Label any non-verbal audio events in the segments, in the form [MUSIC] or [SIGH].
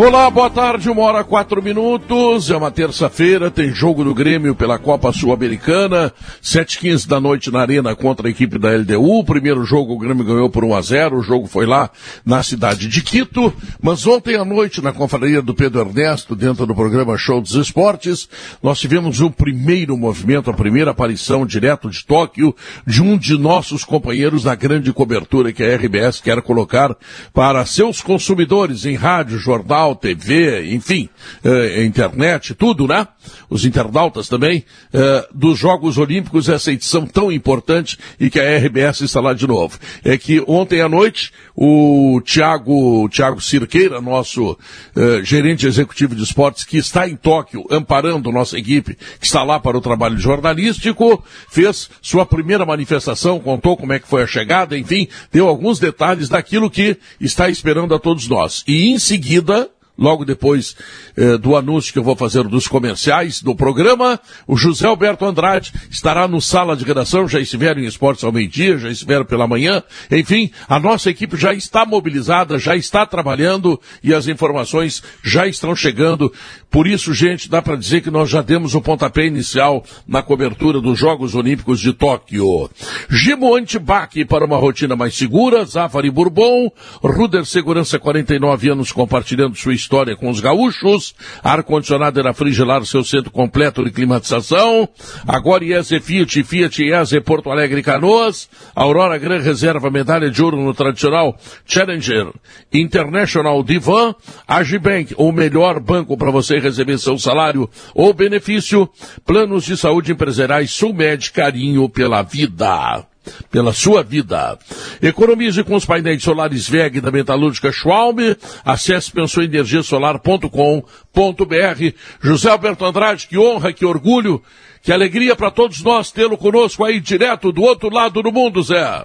Olá, boa tarde, uma hora quatro minutos. É uma terça-feira, tem jogo do Grêmio pela Copa Sul-Americana, sete quinze da noite na Arena contra a equipe da LDU. O primeiro jogo o Grêmio ganhou por 1 a 0 o jogo foi lá na cidade de Quito. Mas ontem à noite, na confraria do Pedro Ernesto, dentro do programa Show dos Esportes, nós tivemos o primeiro movimento, a primeira aparição direto de Tóquio de um de nossos companheiros da grande cobertura que a RBS quer colocar para seus consumidores em rádio, jornal, jornal, TV, enfim, eh, internet, tudo, né? Os internautas também, eh, dos Jogos Olímpicos, essa edição tão importante e que a RBS está lá de novo. É que ontem à noite, o Tiago, Tiago Cirqueira, nosso eh, gerente executivo de esportes, que está em Tóquio, amparando nossa equipe, que está lá para o trabalho jornalístico, fez sua primeira manifestação, contou como é que foi a chegada, enfim, deu alguns detalhes daquilo que está esperando a todos nós. E em seguida, logo depois eh, do anúncio que eu vou fazer dos comerciais do programa, o José Alberto Andrade estará no sala de redação, já estiveram em esportes ao meio-dia, já estiveram pela manhã, enfim, a nossa equipe já está mobilizada, já está trabalhando e as informações já estão chegando. Por isso, gente, dá para dizer que nós já demos o pontapé inicial na cobertura dos Jogos Olímpicos de Tóquio. Gimo Antibac para uma rotina mais segura, Zafari Bourbon, Ruder Segurança 49 anos compartilhando sua história história com os gaúchos, ar-condicionado era frigelar seu centro completo de climatização, agora IESE Fiat, Fiat IESE Porto Alegre Canoas, Aurora Gran Reserva medalha de ouro no tradicional Challenger International Divan, Agibank, o melhor banco para você receber seu salário ou benefício, planos de saúde empresariais Sulmed, carinho pela vida pela sua vida. Economize com os painéis solares VEG da Metalúrgica Schwalm. Acesse pensouenergiasolar.com.br. José Alberto Andrade, que honra, que orgulho, que alegria para todos nós tê-lo conosco aí direto do outro lado do mundo, Zé.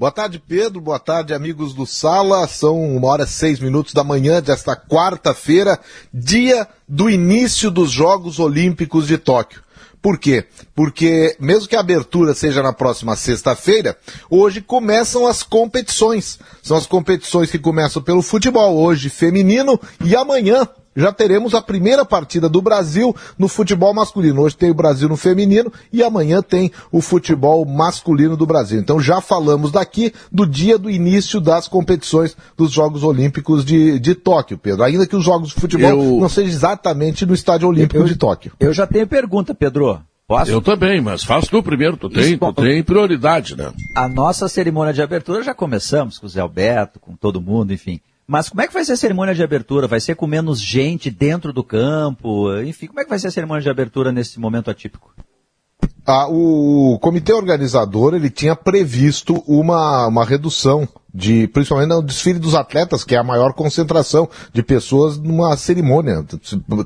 Boa tarde, Pedro. Boa tarde, amigos do Sala. São uma hora e seis minutos da manhã desta quarta-feira, dia do início dos Jogos Olímpicos de Tóquio. Por quê? Porque, mesmo que a abertura seja na próxima sexta-feira, hoje começam as competições. São as competições que começam pelo futebol, hoje feminino, e amanhã já teremos a primeira partida do Brasil no futebol masculino. Hoje tem o Brasil no feminino e amanhã tem o futebol masculino do Brasil. Então já falamos daqui do dia do início das competições dos Jogos Olímpicos de, de Tóquio, Pedro. Ainda que os Jogos de futebol eu... não sejam exatamente no Estádio Olímpico eu, de Tóquio. Eu já tenho pergunta, Pedro. Posso? Eu também, mas faço tu primeiro, tu tem, tu tem prioridade, né? A nossa cerimônia de abertura já começamos com o Zé Alberto, com todo mundo, enfim. Mas como é que vai ser a cerimônia de abertura? Vai ser com menos gente dentro do campo? Enfim, como é que vai ser a cerimônia de abertura nesse momento atípico? Ah, o comitê organizador ele tinha previsto uma, uma redução de principalmente no desfile dos atletas, que é a maior concentração de pessoas numa cerimônia,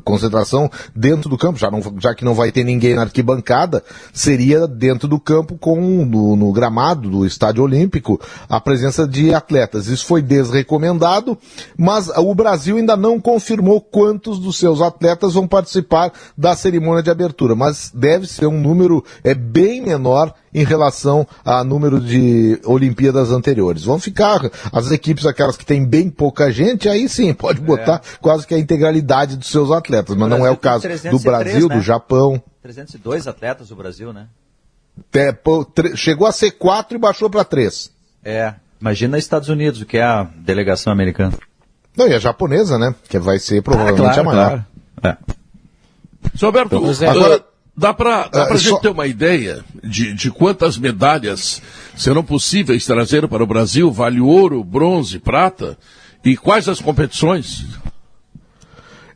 concentração dentro do campo, já, não, já que não vai ter ninguém na arquibancada, seria dentro do campo com no, no gramado do Estádio Olímpico a presença de atletas. Isso foi desrecomendado, mas o Brasil ainda não confirmou quantos dos seus atletas vão participar da cerimônia de abertura, mas deve ser um número é bem menor em relação a número de Olimpíadas anteriores. Vão ficar as equipes, aquelas que têm bem pouca gente, aí sim, pode é. botar é. quase que a integralidade dos seus atletas, mas não é o caso do Brasil, né? do Japão. 302 atletas do Brasil, né? É, pô, chegou a ser quatro e baixou para três. É, imagina Estados Unidos, que é a delegação americana. Não, e a japonesa, né? Que vai ser provavelmente ah, claro, a maior. Claro. É. Seu Alberto, então, agora, Dá para dá a gente ter uma ideia de, de quantas medalhas serão possíveis trazer para o Brasil? Vale ouro, bronze, prata? E quais as competições?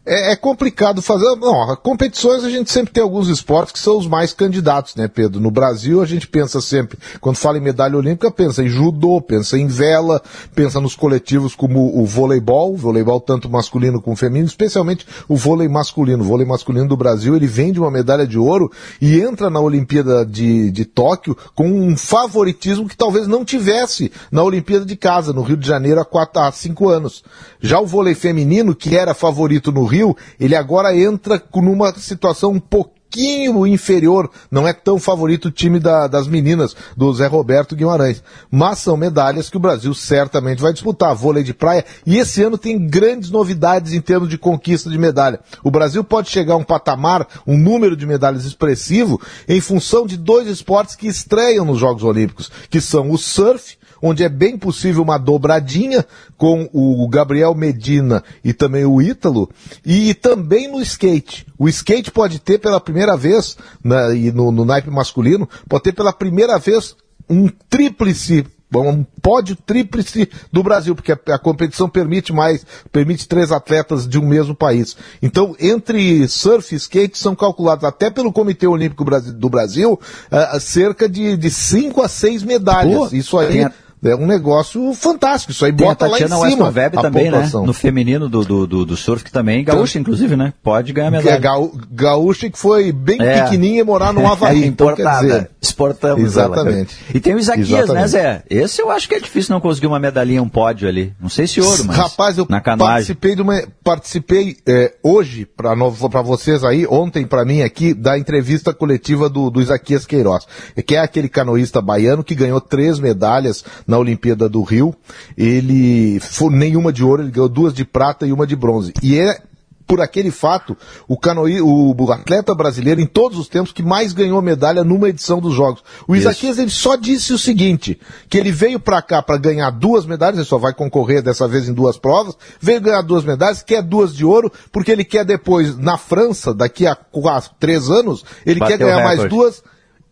É, é, complicado fazer. Não, competições a gente sempre tem alguns esportes que são os mais candidatos, né, Pedro? No Brasil a gente pensa sempre, quando fala em medalha olímpica, pensa em judô, pensa em vela, pensa nos coletivos como o voleibol, voleibol tanto masculino como feminino, especialmente o vôlei masculino. O vôlei masculino do Brasil, ele vem de uma medalha de ouro e entra na Olimpíada de, de Tóquio com um favoritismo que talvez não tivesse na Olimpíada de Casa, no Rio de Janeiro, há, quatro, há cinco anos. Já o vôlei feminino, que era favorito no Rio, ele agora entra numa situação um pouquinho inferior, não é tão favorito o time da, das meninas, do Zé Roberto Guimarães. Mas são medalhas que o Brasil certamente vai disputar, vôlei de praia, e esse ano tem grandes novidades em termos de conquista de medalha. O Brasil pode chegar a um patamar, um número de medalhas expressivo, em função de dois esportes que estreiam nos Jogos Olímpicos, que são o surf onde é bem possível uma dobradinha com o Gabriel Medina e também o Ítalo, e também no skate. O skate pode ter pela primeira vez, na, e no, no naipe masculino, pode ter pela primeira vez um tríplice um pódio tríplice do Brasil, porque a, a, competição permite mais, permite três atletas de um mesmo país. Então, entre surf e skate são calculados até pelo Comitê Olímpico do Brasil uh, cerca de, de cinco a seis medalhas. Pô, Isso aí. É um negócio fantástico. Isso aí Tem bota lá em cima. Web também, né? No feminino do, do, do, do surf, que também, gaúcha, inclusive, né? Pode ganhar medalha. É, gaú, gaúcha que foi bem é. pequenininha morar no [LAUGHS] Havaí. então, quer dizer, Exportamos Exatamente. Ela. E tem o Isaquias, né, Exatamente. né, Zé? Esse eu acho que é difícil não conseguir uma medalhinha, um pódio ali. Não sei se ouro, mas Rapaz, eu na participei de uma... Participei é, hoje, para vocês aí, ontem para mim aqui, da entrevista coletiva do, do Isaquias Queiroz. Que é aquele canoísta baiano que ganhou três medalhas na Olimpíada do Rio. Ele, foi nenhuma de ouro, ele ganhou duas de prata e uma de bronze. E é por aquele fato, o, canoí, o, o, atleta brasileiro, em todos os tempos, que mais ganhou medalha numa edição dos Jogos. O Isaquias, ele só disse o seguinte, que ele veio para cá para ganhar duas medalhas, ele só vai concorrer dessa vez em duas provas, veio ganhar duas medalhas, quer duas de ouro, porque ele quer depois, na França, daqui a quatro, três anos, ele Bateu quer ganhar mais duas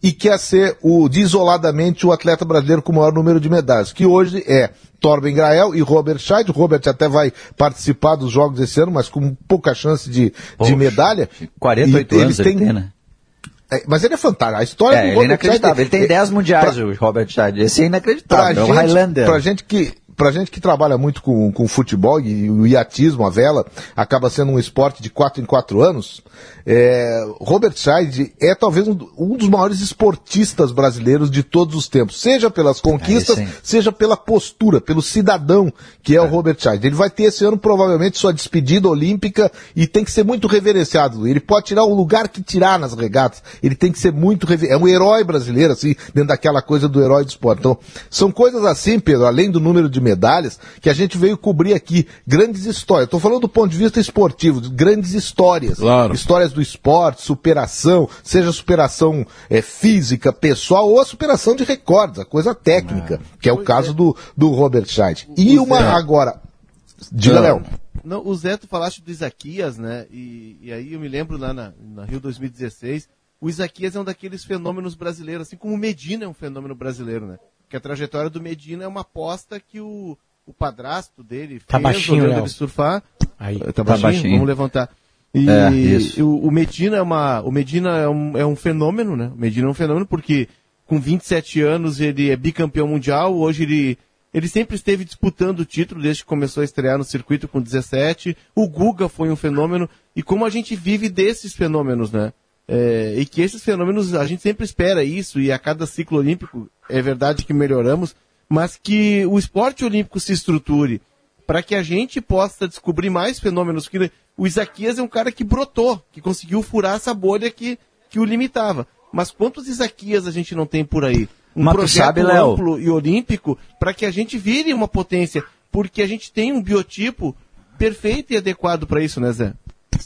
e quer ser o, isoladamente o atleta brasileiro com o maior número de medalhas, que hoje é Torben Grael e Robert Scheid. O Robert até vai participar dos jogos esse ano, mas com pouca chance de, Poxa, de medalha. 48 e anos ele tem, né? É, mas ele é fantástico. A história é, do Robert ele é inacreditável. Scheid, ele tem 10 mundiais, pra, o Robert Scheid. Esse é inacreditável. Pra é o gente, Highlander. Pra gente que pra gente que trabalha muito com, com futebol e o iatismo, a vela, acaba sendo um esporte de quatro em quatro anos, é, Robert Scheid é talvez um, um, dos maiores esportistas brasileiros de todos os tempos, seja pelas conquistas, é seja pela postura, pelo cidadão que é, é, o Robert Scheid. Ele vai ter esse ano provavelmente sua despedida olímpica e tem que ser muito reverenciado. Ele pode tirar o lugar que tirar nas regatas. Ele tem que ser muito é um herói brasileiro assim, dentro daquela coisa do herói do esporte. Então, são coisas assim, Pedro, além do número de medalhas, que a gente veio cobrir aqui grandes histórias. Estou falando do ponto de vista esportivo, grandes histórias, claro. histórias do esporte, superação, seja superação é, física, pessoal, ou a superação de recordes, a coisa técnica, ah, que é o caso é. do, do Robert Scheid. E uma Zé. agora. Diga, Léo. Não, o Zé, tu falaste do Isaquias, né? E, e aí eu me lembro lá na, na Rio 2016, o Isaquias é um daqueles fenômenos brasileiros, assim como o Medina é um fenômeno brasileiro, né? Que a trajetória do Medina é uma aposta que o, o padrasto dele tá fez baixinho, ele surfar. Aí, tá, tá baixinho? baixinho? Vamos levantar. E é, o, o, Medina é uma, o Medina é um, é um fenômeno, né? O Medina é um fenômeno porque com 27 anos ele é bicampeão mundial, hoje ele ele sempre esteve disputando o título desde que começou a estrear no circuito com 17. O Guga foi um fenômeno e como a gente vive desses fenômenos, né? É, e que esses fenômenos a gente sempre espera isso e a cada ciclo olímpico é verdade que melhoramos, mas que o esporte olímpico se estruture para que a gente possa descobrir mais fenômenos que o Isaquias é um cara que brotou, que conseguiu furar essa bolha que, que o limitava. Mas quantos Isaquias a gente não tem por aí? Um Mas projeto sabe, amplo e olímpico para que a gente vire uma potência, porque a gente tem um biotipo perfeito e adequado para isso, né, Zé?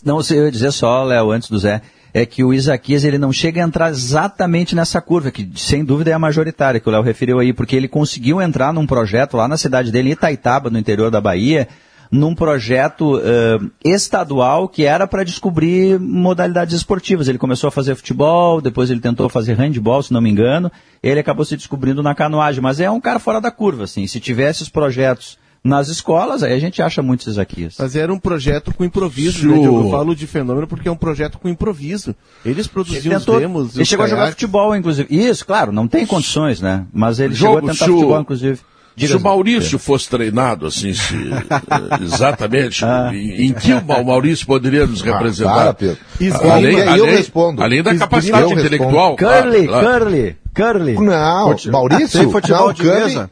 Não, eu ia dizer só, Léo, antes do Zé, é que o Isaquias ele não chega a entrar exatamente nessa curva, que sem dúvida é a majoritária, que o Léo referiu aí, porque ele conseguiu entrar num projeto lá na cidade dele, Itaitaba, no interior da Bahia, num projeto uh, estadual que era para descobrir modalidades esportivas. Ele começou a fazer futebol, depois ele tentou fazer handball, se não me engano. Ele acabou se descobrindo na canoagem, mas é um cara fora da curva, assim. Se tivesse os projetos nas escolas, aí a gente acha muitos Isaquias. Mas era um projeto com improviso, né? Eu falo de fenômeno porque é um projeto com improviso. Eles produziam tentou, os demos. Ele chegou caiaques. a jogar futebol, inclusive. Isso, claro, não tem condições, né? Mas ele Jogo, chegou a tentar se o- futebol, inclusive. Diga, Se o Maurício fosse treinado assim, se, [LAUGHS] eh, exatamente, Ah. em, em que o Ma- o Maurício poderia nos representar? para, Pedro. Esgrima, além, aí eu além- respondo. além da Esgrima, capacidade intelectual. Curly, claro. curly, curly. Não, Maurício, Tem futebol não, de curling- mesa?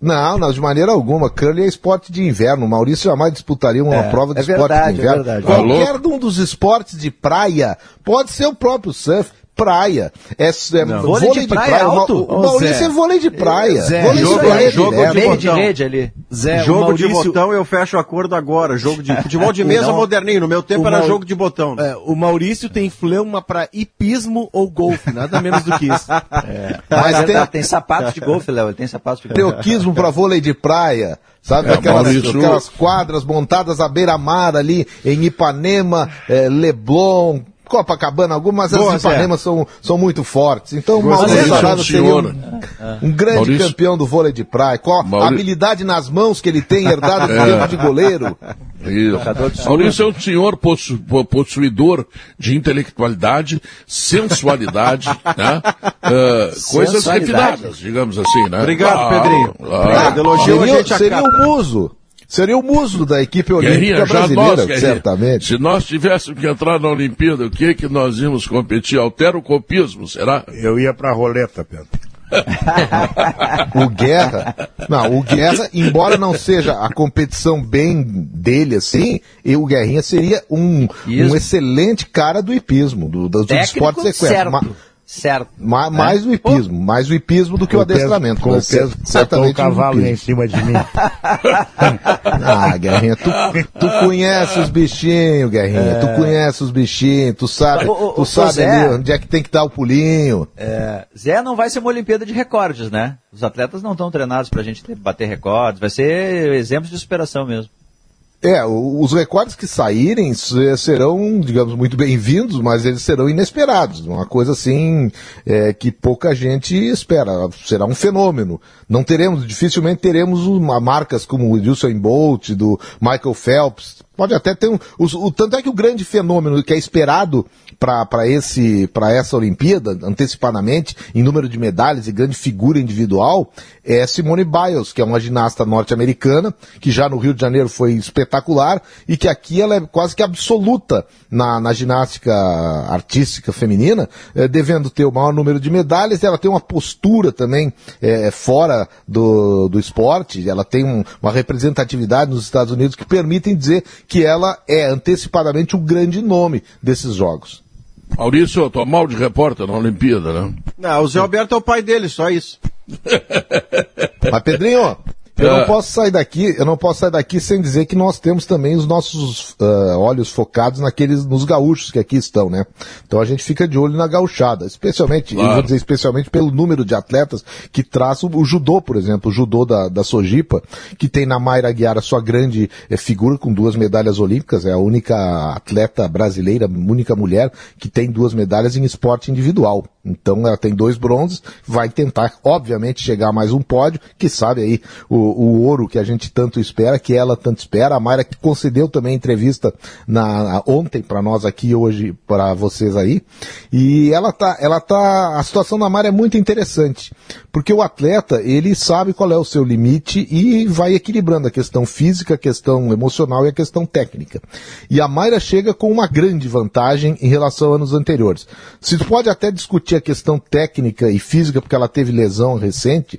Não, não, de maneira alguma. Curling é esporte de inverno. O Maurício jamais disputaria uma É, prova de é esporte verdade, de é inverno. verdade. Qualquer um dos esportes de praia pode ser o próprio surf. Praia. É, é Vôlei de praia O Ma- alto? O, Maurício Zé. é vôlei de praia. Zé, vôlei jogo- de praia jogo direto. de Meio de botão. rede ali. Zé, o jogo de Maurício- botão eu fecho acordo agora. Jogo de [LAUGHS] futebol de mesa Não. moderninho. No meu tempo O era jogo de botão. É, o Maurício tem fleuma pra hipismo ou golfe, nada menos do que isso. [LAUGHS] Mas Mas tem- tem... sapatos de golfe, Léo. Ele tem sapatos de golfe. Teoquismo pra vôlei de praia. Sabe, É, aquelas, Maurício- aquelas quadras montadas à beira-mar ali, em Ipanema, Leblon, Copacabana, algumas Boa, as Ipanemas são, são muito fortes. Então, o Gostei. Maurício Maurício é um seria um, um grande Maurício- campeão do vôlei de praia. Qual a Mauri- habilidade nas mãos que ele tem herdado do É. tempo de goleiro? Isso. Maurício é um senhor possu- po- possuidor de intelectualidade, sensualidade, [LAUGHS] né? Ah, coisas refinadas, digamos assim, né? Obrigado, Claro, Pedrinho. claro. Obrigado. Elogio a seria gente seria o muso. Seria o muso da equipe olímpica Guerrinha, brasileira, nós, Guerrinha, certamente. se nós tivéssemos que entrar na Olimpíada, o que que nós íamos competir? Alterocopismo, será? Eu ia pra roleta, Pedro. [LAUGHS] O Guerra, não, o Guerra, embora não seja a competição bem dele assim, e o Guerrinha seria um, Isso. um excelente cara do hipismo, do, do, esportes sequência. certo. Ma- certo. ma- mais o hipismo, mais o hipismo do que o adestramento. Com o peso, certamente o cavalo o em cima de mim. [LAUGHS] Ah, Guerrinha, tu, tu conhece os bichinhos, Guerrinha, tu conhece os bichinhos, tu sabe, Ô, ô, tu sabe Zé. onde é que tem que dar o pulinho. É, Zé, não vai ser uma Olimpíada de recordes, né? Os atletas não estão treinados pra gente ter- bater recordes. Vai ser exemplos de superação mesmo. É, os recordes que saírem se- serão, digamos, muito bem-vindos, mas eles serão inesperados. Uma coisa assim é, que pouca gente espera. Será um fenômeno. Não teremos, dificilmente teremos uma, marcas como o Usain Bolt, do Michael Phelps. Pode até ter um. os- o, tanto é que o grande fenômeno que é esperado para essa Olimpíada, antecipadamente, em número de medalhas e grande figura individual, é Simone Biles, que é uma ginasta norte-americana, que já no Rio de Janeiro foi espetacular e que aqui ela é quase que absoluta na, na ginástica artística feminina, eh, devendo ter o maior número de medalhas. Ela tem uma postura também eh, fora do, do esporte, ela tem um- uma representatividade nos Estados Unidos que permitem dizer que ela é antecipadamente o grande nome desses jogos. Maurício, eu tô mal de repórter na Olimpíada, né? Não, o Zé Alberto é o pai dele, só isso. [LAUGHS] Mas Pedrinho, eu É. não posso sair daqui, eu não posso sair daqui sem dizer que nós temos também os nossos ah, olhos focados naqueles, nos gaúchos que aqui estão, né? Então a gente fica de olho na gauchada, especialmente, eu Claro. vou dizer especialmente pelo número de atletas que traz o, o judô, por exemplo, o judô da, da Sojipa, que tem na Mayra Guiara sua grande eh, figura com duas medalhas olímpicas, é a única atleta brasileira, única mulher que tem duas medalhas em esporte individual. Então ela tem dois bronzes, vai tentar, obviamente, chegar a mais um pódio, que sabe aí o, o ouro que a gente tanto espera, que ela tanto espera. A Mayra que concedeu também entrevista na, ontem para nós aqui, hoje para vocês aí. E ela tá, ela tá, a situação da Mayra é muito interessante, porque o atleta, ele sabe qual é o seu limite e vai equilibrando a questão física, a questão emocional e a questão técnica. E a Mayra chega com uma grande vantagem em relação a anos anteriores. Se pode até discutir a questão técnica e física, porque ela teve lesão recente,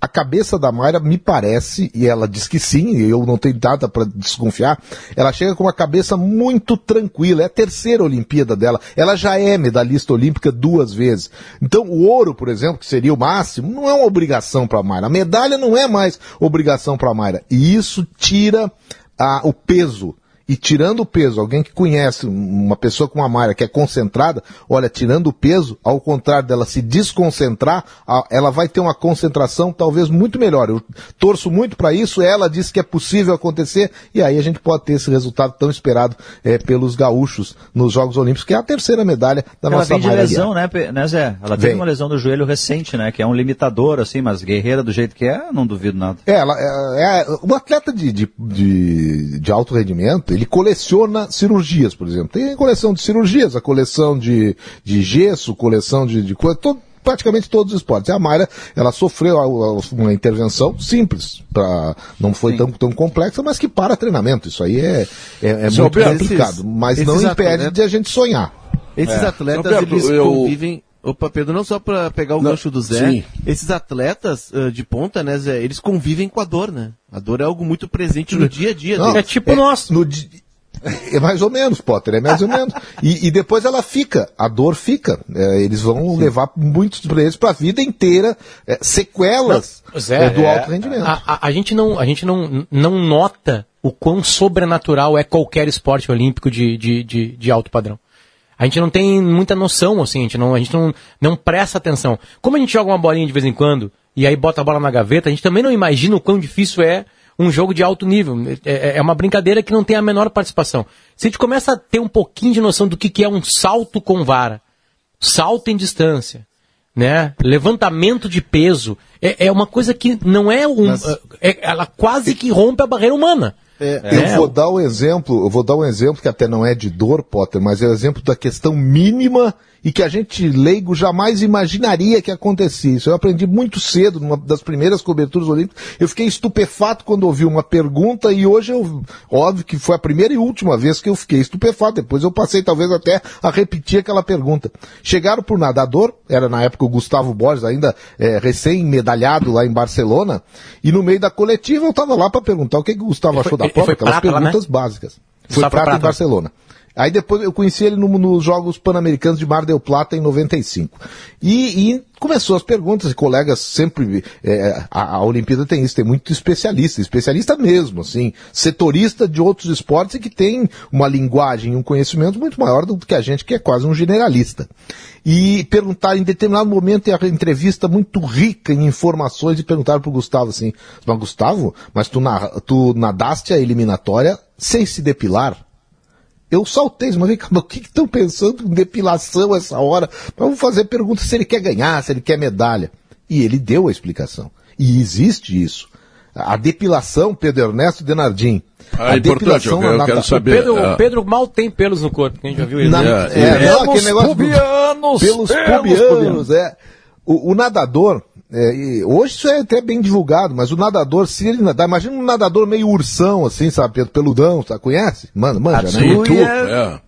a cabeça da Mayra me parece, e ela diz que sim, eu não tenho nada para desconfiar, ela chega com uma cabeça muito tranquila. É a terceira Olimpíada dela. Ela já é medalhista olímpica duas vezes. Então, o ouro, por exemplo, que seria o máximo, não é uma obrigação para a Mayra. A medalha não é mais obrigação para a Mayra. E isso tira ah, o peso e tirando o peso, alguém que conhece uma pessoa com uma malha que é concentrada, olha, tirando o peso, ao contrário dela se desconcentrar, ela vai ter uma concentração talvez muito melhor. Eu torço muito para isso, ela disse que é possível acontecer, e aí a gente pode ter esse resultado tão esperado eh, pelos gaúchos nos Jogos Olímpicos, que é a terceira medalha da Ela nossa vem de Mayra lesão, né, né, Zé? Ela teve Vem. uma lesão do joelho recente, né? Que é um limitador, assim, mas guerreira do jeito que é, não duvido nada. É, ela, é, é, o atleta de, de, de, de alto rendimento, ele coleciona cirurgias, por exemplo. Tem a coleção de cirurgias, a coleção de, de gesso, coleção de, de coisa, todo, praticamente todos os esportes. E a Mayra, ela sofreu uma intervenção simples, pra, não foi tão, tão complexa, mas que para treinamento. Isso aí é, é, é muito complicado, esses- mas não impede atletas- de a gente sonhar. Esses É. atletas, Roberto, eles eu- convivem. Opa, Pedro, não só para pegar o Não, gancho do Zé, sim. esses atletas ah, de ponta, né, Zé, eles convivem com a dor, né? A dor é algo muito presente no dia a dia Não, deles. É tipo nós. no di- é mais ou menos, Potter, é mais ou menos. E, e depois ela fica, a dor fica. É, eles vão levar muitos deles para a vida inteira, é, sequelas Zé, é, do é, alto rendimento. A, a- a gente, não, a gente não, não nota o quão sobrenatural é qualquer esporte olímpico de, de, de, de alto padrão. A gente não tem muita noção, assim, a gente não, a gente não, não presta atenção. Como a gente joga uma bolinha de vez em quando e aí bota a bola na gaveta, a gente também não imagina o quão difícil é um jogo de alto nível. É, é- é uma brincadeira que não tem a menor participação. Se a gente começa a ter um pouquinho de noção do que, que é um salto com vara, salto em distância, né? Levantamento de peso, é, é uma coisa que não é um. é- ela quase que rompe a barreira humana. Eu É, vou dar um exemplo, eu vou dar um exemplo que até não é de dor, Potter, mas é o exemplo da questão mínima e que a gente leigo jamais imaginaria que acontecia. Isso eu aprendi muito cedo, numa das primeiras coberturas olímpicas. Eu fiquei estupefato quando ouvi uma pergunta e hoje eu, óbvio que foi a primeira e última vez que eu fiquei estupefato. Depois eu passei talvez até a repetir aquela pergunta. Chegaram por nadador, era na época o Gustavo Borges, ainda é, recém-medalhado lá em Barcelona, e no meio da coletiva eu estava lá para perguntar o que, que o Gustavo foi- achou da prova, foi aquelas prata lá, né? perguntas básicas. Foi Gustavo prata, Prata. em Barcelona. Aí depois eu conheci ele no- nos Jogos Pan-Americanos de Mar del Plata em 95. E, e começou as perguntas, e colegas sempre. é, a, a Olimpíada tem isso, tem muito especialista, especialista mesmo, assim, setorista de outros esportes e que tem uma linguagem e um conhecimento muito maior do que a gente, que é quase um generalista. E perguntaram em determinado momento, a entrevista muito rica em informações, e perguntaram pro Gustavo assim: Mas Gustavo, mas tu, na, tu nadaste a eliminatória sem se depilar? Eu saltei, mas vem cá, mas o que estão pensando em depilação essa hora? Vamos fazer pergunta se ele quer ganhar, se ele quer medalha. E ele deu a explicação. E existe isso. A depilação, Pedro Ernesto Denardim. Ah, a é importante, eu, eu quero O saber. Pedro, ah, o Pedro mal tem pelos no corpo, quem já viu ele. na- né? É, é, não, aquele negócio pubianos, pelos pelos pubianos, pubianos. é. O, o nadador, é, e hoje isso é até bem divulgado, mas o nadador, se ele nadar, imagina um nadador meio ursão, assim, sabe, Pedro, peludão, sabe, conhece? Mano, manja, né? Sim, tu, é.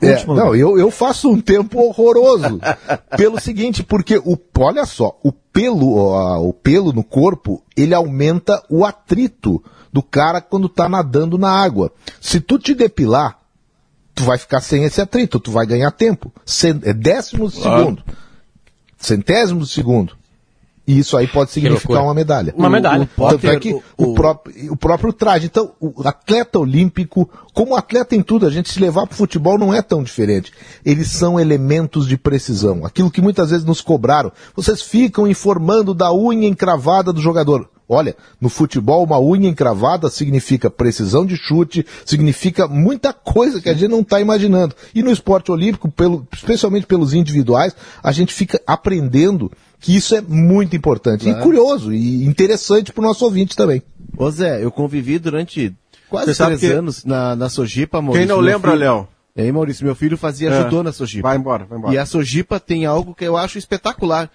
É, não, eu, eu faço um tempo horroroso. [LAUGHS] pelo seguinte, porque o, olha só, o pelo, ó, o pelo no corpo, ele aumenta o atrito do cara quando tá nadando na água. Se tu te depilar, tu vai ficar sem esse atrito, tu vai ganhar tempo. Cen- é décimo de Claro. segundo. Centésimo de segundo. E isso aí pode significar uma medalha. Uma medalha. O, tanto é Potter, que o- o, o- próprio, o próprio traje. Então, o atleta olímpico, como atleta em tudo, a gente se levar para o futebol não é tão diferente. Eles são elementos de precisão. Aquilo que muitas vezes nos cobraram. Vocês ficam informando da unha encravada do jogador. Olha, no futebol, uma unha encravada significa precisão de chute, significa muita coisa que a gente não está imaginando. E no esporte olímpico, pelo- especialmente pelos individuais, a gente fica aprendendo que isso é muito importante. E curioso, e interessante para o nosso ouvinte também. Ô Zé, eu convivi durante quase três que- anos na, na Sojipa, Maurício. Quem não lembra, filho- Léo? Aí, Maurício, meu filho fazia É. judô na Sojipa. Vai embora, vai embora. E a Sojipa tem algo que eu acho espetacular.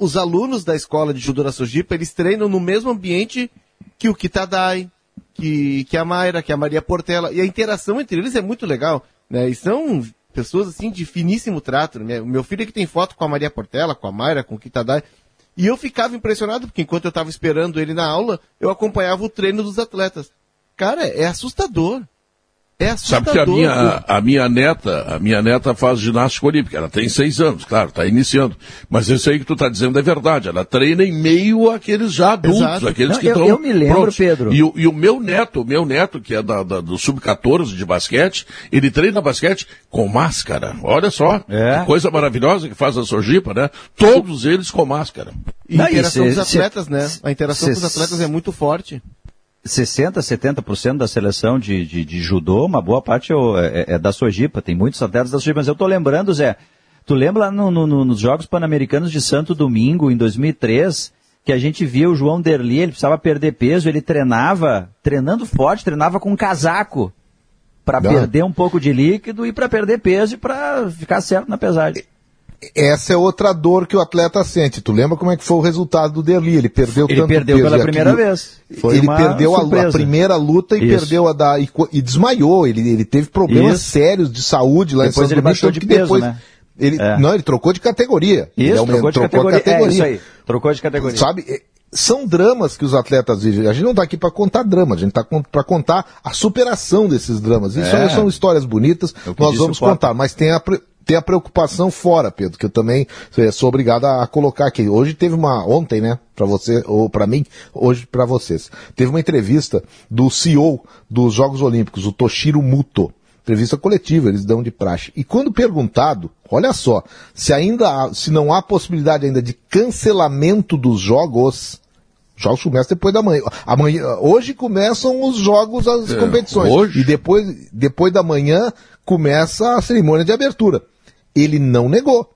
Os alunos da escola de judô da Sojipa, eles treinam no mesmo ambiente que o Kitadai, que, que a Mayra, que a Maria Portela. E a interação entre eles é muito legal. Né? E são pessoas assim de finíssimo trato. Né? Meu filho é que tem foto com a Maria Portela, com a Mayra, com o Kitadai. E eu ficava impressionado, porque enquanto eu estava esperando ele na aula, eu acompanhava o treino dos atletas. Cara, é assustador. É Sabe que a assustador. minha, a minha neta, a minha neta faz ginástica olímpica, ela tem seis anos, claro, está iniciando. Mas isso aí que tu está dizendo é verdade, ela treina em meio àqueles já adultos, Exato. aqueles Não, que eu- estão eu me lembro, prontos. Pedro. E, o- e o meu neto, o meu neto, que é da, da- do sub-14 de basquete, ele treina basquete com máscara. Olha só, É. que coisa maravilhosa que faz a Sojipa, né? Todos eles com máscara. E a interação dos atletas, né? A interação se- com os atletas é muito forte. 60, 70% da seleção de, de, de judô, uma boa parte é, o- é- é da Sojipa, tem muitos atletas da Sojipa, mas eu tô lembrando, Zé, tu lembra lá no- no- no- nos Jogos Pan-Americanos de Santo Domingo, em 2003, que a gente via o João Derli, ele precisava perder peso, ele treinava, treinando forte, treinava com casaco, para perder um pouco de líquido e para perder peso e para ficar certo na pesagem. Essa é outra dor que o atleta sente. Tu lembra como é que foi o resultado do Derli? Ele perdeu Ele tanto perdeu peso pela primeira aquilo- vez. Foi ele perdeu a, a primeira luta e Isso. perdeu a da e, e desmaiou. Ele, ele teve problemas Isso. sérios de saúde lá Depois em São ele Domingos, baixou de que peso, depois né? ele É. não, ele trocou de categoria. Ele Isso, aumentou- trocou de categoria. É isso aí, trocou de categoria. Sabe? é, São dramas que os atletas vivem. A gente não está aqui para contar drama, a gente está para contar a superação desses dramas. Isso É. são histórias bonitas, É nós vamos contar, mas tem a, tem a preocupação fora, Pedro, que eu também eh, sou obrigado a, a colocar aqui. Hoje teve uma, ontem, né, para você, ou para mim, hoje para vocês. Teve uma entrevista do CEO dos Jogos Olímpicos, o Toshiro Muto. Entrevista coletiva, eles dão de praxe. E quando perguntado, olha só, se ainda há- se não há possibilidade ainda de cancelamento dos jogos, jogos começam depois da manhã. Amanhã, hoje começam os jogos, as É, competições. hoje? E depois, depois da manhã começa a cerimônia de abertura. Ele não negou.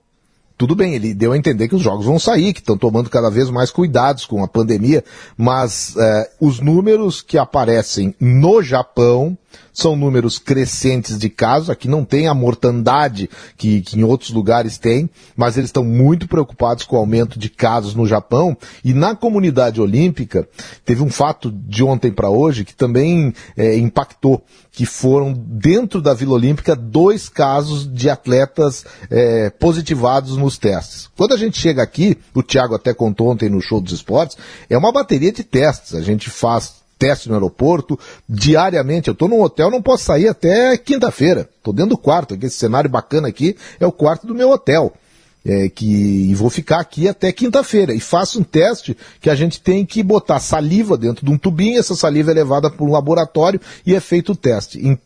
Tudo bem, ele deu a entender que os jogos vão sair, que estão tomando cada vez mais cuidados com a pandemia, mas eh, os números que aparecem no Japão são números crescentes de casos. Aqui não tem a mortandade que, que em outros lugares tem, mas eles estão muito preocupados com o aumento de casos no Japão. E na comunidade olímpica, teve um fato de ontem para hoje que também eh, impactou, que foram dentro da Vila Olímpica dois casos de atletas eh, positivados nos testes. Quando a gente chega aqui, o Thiago até contou ontem no show dos esportes, é uma bateria de testes. A gente faz teste no aeroporto diariamente. Eu estou num hotel, não posso sair até quinta-feira. Estou dentro do quarto. Esse cenário bacana aqui é o quarto do meu hotel. É, que e vou ficar aqui até quinta-feira e faço um teste que a gente tem que botar saliva dentro de um tubinho, essa saliva é levada para um laboratório e é feito o teste. Em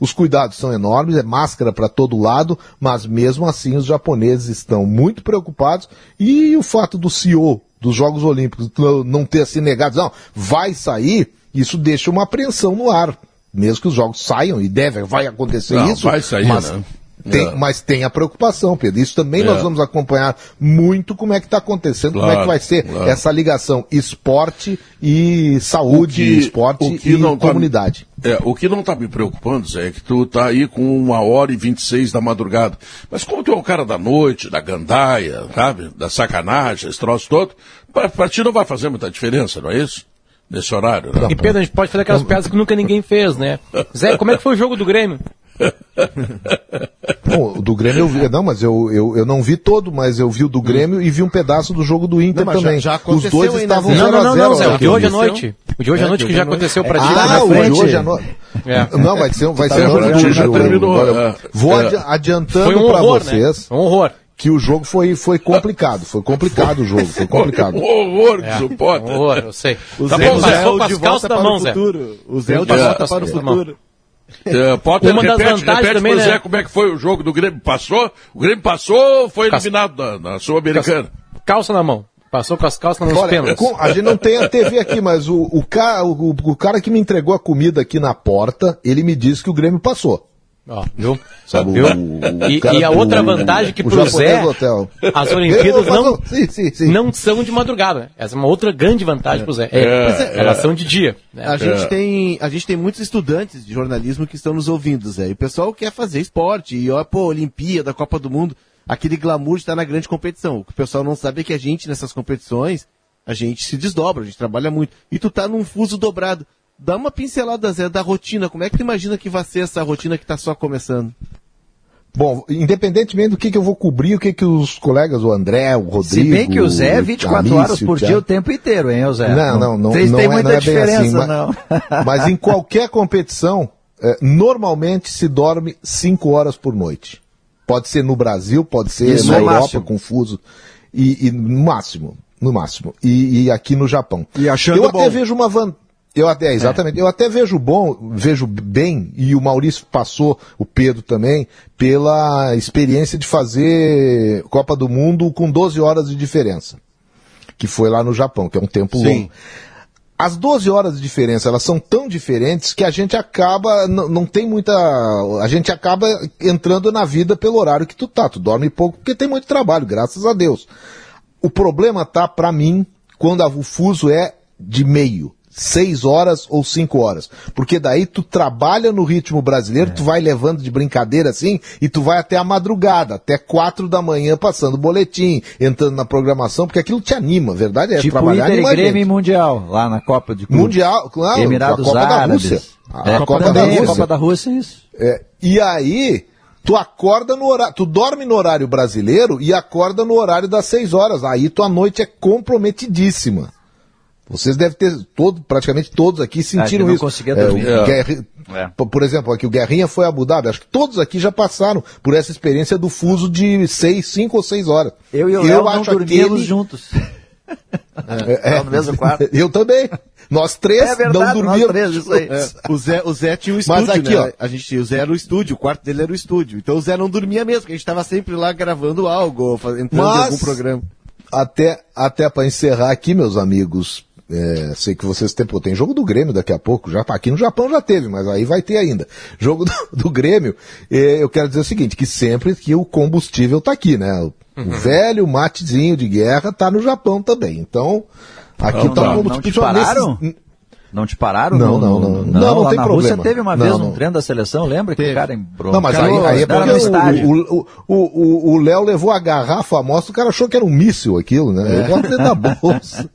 os cuidados são enormes, é máscara para todo lado, mas mesmo assim os japoneses estão muito preocupados e o fato do CEO dos Jogos Olímpicos não- ter se negado, não, vai sair, isso deixa uma apreensão no ar. Mesmo que os jogos saiam e deve, vai acontecer Não, isso, vai sair, mas, né? Tem, É. mas tem a preocupação, Pedro. Isso também É. nós vamos acompanhar muito como é que está acontecendo, como é que Claro, vai ser claro. essa ligação esporte e saúde, esporte o que e não tá- comunidade. É, o que não está me preocupando, Zé, é que tu tá aí com uma hora e 26 da madrugada. Mas como tu é o cara da noite, da gandaia, sabe? Da sacanagem, esse troço todo, pra, pra ti não vai fazer muita diferença, não é isso? Nesse horário, né? E Pedro, a gente pode fazer aquelas piadas que nunca ninguém fez, né? [LAUGHS] Zé, como é que foi o jogo do Grêmio? [LAUGHS] Bom, o do Grêmio eu vi, não, mas eu, eu, eu não vi todo, mas eu vi o do Grêmio e vi um pedaço do jogo do Inter Não, mas já- também. já Os dois né, estavam Zé? 0 Não, não, não, não, Zé, o de hoje à noite. O de hoje à É, noite que já aconteceu pra ti. Ah, o de hoje à noite. É. Não, vai ser, vai Tá ser já jogo. Olha, é. Vou É. adi- adiantando um horror, né? vocês um horror. que o jogo foi, foi complicado. Foi complicado o jogo, foi complicado. [LAUGHS] Um horror que Um pode. horror, eu sei. O Tá Zé, bom, o Zé é foi o com de as calças volta da para mão, o Zé. futuro. O Zé é o É. o da mão. futuro. É, Potter, Uma das repete, vantagens repete também, Zé né? como é que foi o jogo do Grêmio. Passou? O Grêmio passou ou foi eliminado na, na Sul-Americana? Calça na mão. Passou com as calças nos Olha, pênaltis. com- a gente não tem a TV aqui, mas o, o, ca, o, o cara que me entregou a comida aqui na porta, ele me disse que o Grêmio passou. Ó, viu? Sabe, Viu? o- o E, e a do- outra vantagem que pro Zé, as [LAUGHS] Olimpíadas não. Sim, sim, sim. não são de madrugada. Essa é uma outra grande vantagem pro Zé. É, É, elas são de dia. né? A gente, tem, a gente tem muitos estudantes de jornalismo que estão nos ouvindo, Zé. E o pessoal quer fazer esporte. E, ó, pô, Olimpíada, Copa do Mundo, aquele glamour de estar na grande competição. O que o pessoal não sabe é que a gente, nessas competições, a gente se desdobra, a gente trabalha muito. E tu tá num fuso dobrado. Dá uma pincelada, Zé, da rotina. Como é que tu imagina que vai ser essa rotina que tá só começando? Bom, independentemente do que, que eu vou cobrir, o que, que os colegas, o André, o Rodrigo. Se bem que o Zé é 24 Alice, horas por o dia o tempo inteiro, hein, o Zé? Não, não, não, Vocês não têm é, muita não é bem diferença, assim, mas, não. [LAUGHS] mas em qualquer competição, é, normalmente se dorme 5 horas por noite. Pode ser no Brasil, pode ser Isso na é Europa, máximo. confuso. E, e no máximo, no máximo. E, e aqui no Japão. E achando Eu até bom. vejo uma vantagem. Eu até, exatamente. Eu até vejo bom, vejo bem, e o Maurício passou, o Pedro também, pela experiência de fazer Copa do Mundo com 12 horas de diferença. Que foi lá no Japão, que é um tempo Sim. longo. As 12 horas de diferença, elas são tão diferentes que a gente acaba, não tem muita, a gente acaba entrando na vida pelo horário que tu tá. Tu dorme pouco porque tem muito trabalho, graças a Deus. O problema tá, pra mim, quando a- o fuso é de meio. Seis horas ou cinco horas. Porque daí tu trabalha no ritmo brasileiro, tu vai levando de brincadeira assim, e tu vai até a madrugada, até quatro da manhã passando boletim, entrando na programação, porque aquilo te anima, a verdade é tipo trabalhar Inter anima Grêmio e. Mundial, lá na Copa de Clube. Mundial, claro, Emirados a Copa Árabes. da Rússia. A, É, a Copa também, da Rússia. Copa da Rússia, isso. É, e aí, tu acorda no horário, tu dorme no horário brasileiro e acorda no horário das seis horas. Aí tua noite é comprometidíssima. Vocês devem ter, todo, praticamente todos aqui sentiram não isso. conseguia É, o dormir. É. Guerri- É. Por- exemplo, aqui o Guerrinha foi a Abu Dhabi. Acho que todos aqui já passaram por essa experiência do fuso de seis, cinco ou seis horas. Eu e o Léo não dormíamos aquele- juntos. [LAUGHS] É, no mesmo quarto. Eu também. Nós três É verdade, não nós dormíamos. três, isso aí. juntos. O Zé, o Zé tinha o Mas estúdio, aqui, né? ó. A gente, o Zé era o estúdio, o quarto dele era o estúdio. Então o Zé não dormia mesmo, porque a gente tava sempre lá gravando algo, entrando em Mas- algum programa. até, até para encerrar aqui, meus amigos, é, sei que vocês têm, pô, tem jogo do Grêmio daqui a pouco, já tá aqui no Japão já teve, mas aí vai ter ainda. Jogo do, [LAUGHS] do Grêmio, é, eu quero dizer o seguinte, que sempre que o combustível tá aqui, né? O, o velho matezinho de guerra tá no Japão também. Então, aqui Não tá dá. o Não te combustível pararam? nesses- Não te pararam? Não, no- não, não. Não, não lá tem na problema. Rússia teve uma Não, vez não. um treino da seleção, lembra que Teve. o cara embrou. Não, mas aí, aí é porque o- o- o o- o Léo levou a garrafa, amostra, o cara achou que era um míssil aquilo, né? Eu boto dentro da [LAUGHS] bolsa.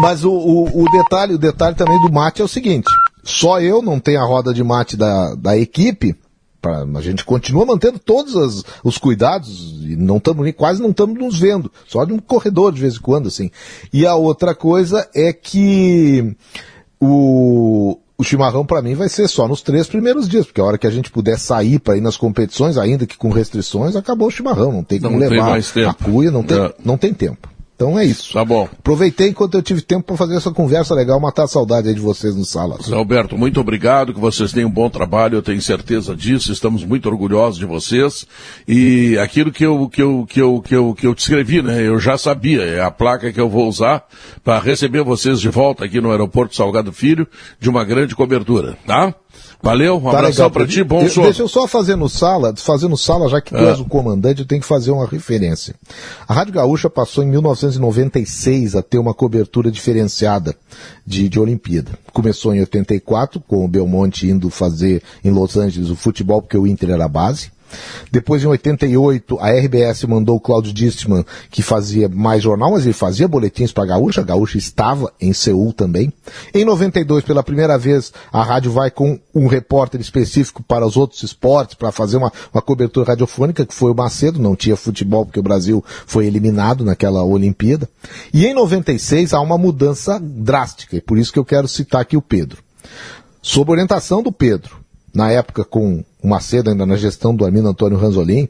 Mas o, o, o detalhe, o detalhe também do mate é o seguinte: só eu não tenho a roda de mate da, da equipe. pra- a gente continua mantendo todos as- os cuidados e não estamos nem quase não estamos nos vendo, só de um corredor de vez em quando assim. E a outra coisa é que o, o chimarrão para mim vai ser só nos três primeiros dias, porque a hora que a gente puder sair para ir nas competições, ainda que com restrições, acabou o chimarrão, não tem Não como tem levar mais tempo. a cuia, não tem, É. não tem tempo. Então é isso. Tá bom. Aproveitei enquanto eu tive tempo para fazer essa conversa legal, matar a saudade aí de vocês no sala. Zé Alberto, muito obrigado, que vocês tenham um bom trabalho, eu tenho certeza disso, estamos muito orgulhosos de vocês. E aquilo que eu, que eu, que eu, que eu, que eu te escrevi, né, eu já sabia, é a placa que eu vou usar para receber vocês de volta aqui no aeroporto Salgado Filho, de uma grande cobertura, tá? Valeu, um Tá abração para ti, bom sono. Deixa eu só fazer no sala, fazer no sala, já que tu É. és o comandante, eu tenho que fazer uma referência. A Rádio Gaúcha passou em 1996 a ter uma cobertura diferenciada de, de Olimpíada. Começou em 84, com o Belmonte indo fazer em Los Angeles o futebol, porque o Inter era a base. Depois, em 88, a RBS mandou o Cláudio Distman, que fazia mais jornal, mas ele fazia boletins para a Gaúcha. A Gaúcha estava em Seul também. Em 92, pela primeira vez, a rádio vai com um repórter específico para os outros esportes, para fazer uma, uma cobertura radiofônica, que foi o Macedo. Não tinha futebol, porque o Brasil foi eliminado naquela Olimpíada. E em 96, há uma mudança drástica, e por isso que eu quero citar aqui o Pedro. Sob orientação do Pedro, na época com o Macedo, ainda na gestão do Armindo Antônio Ranzolin,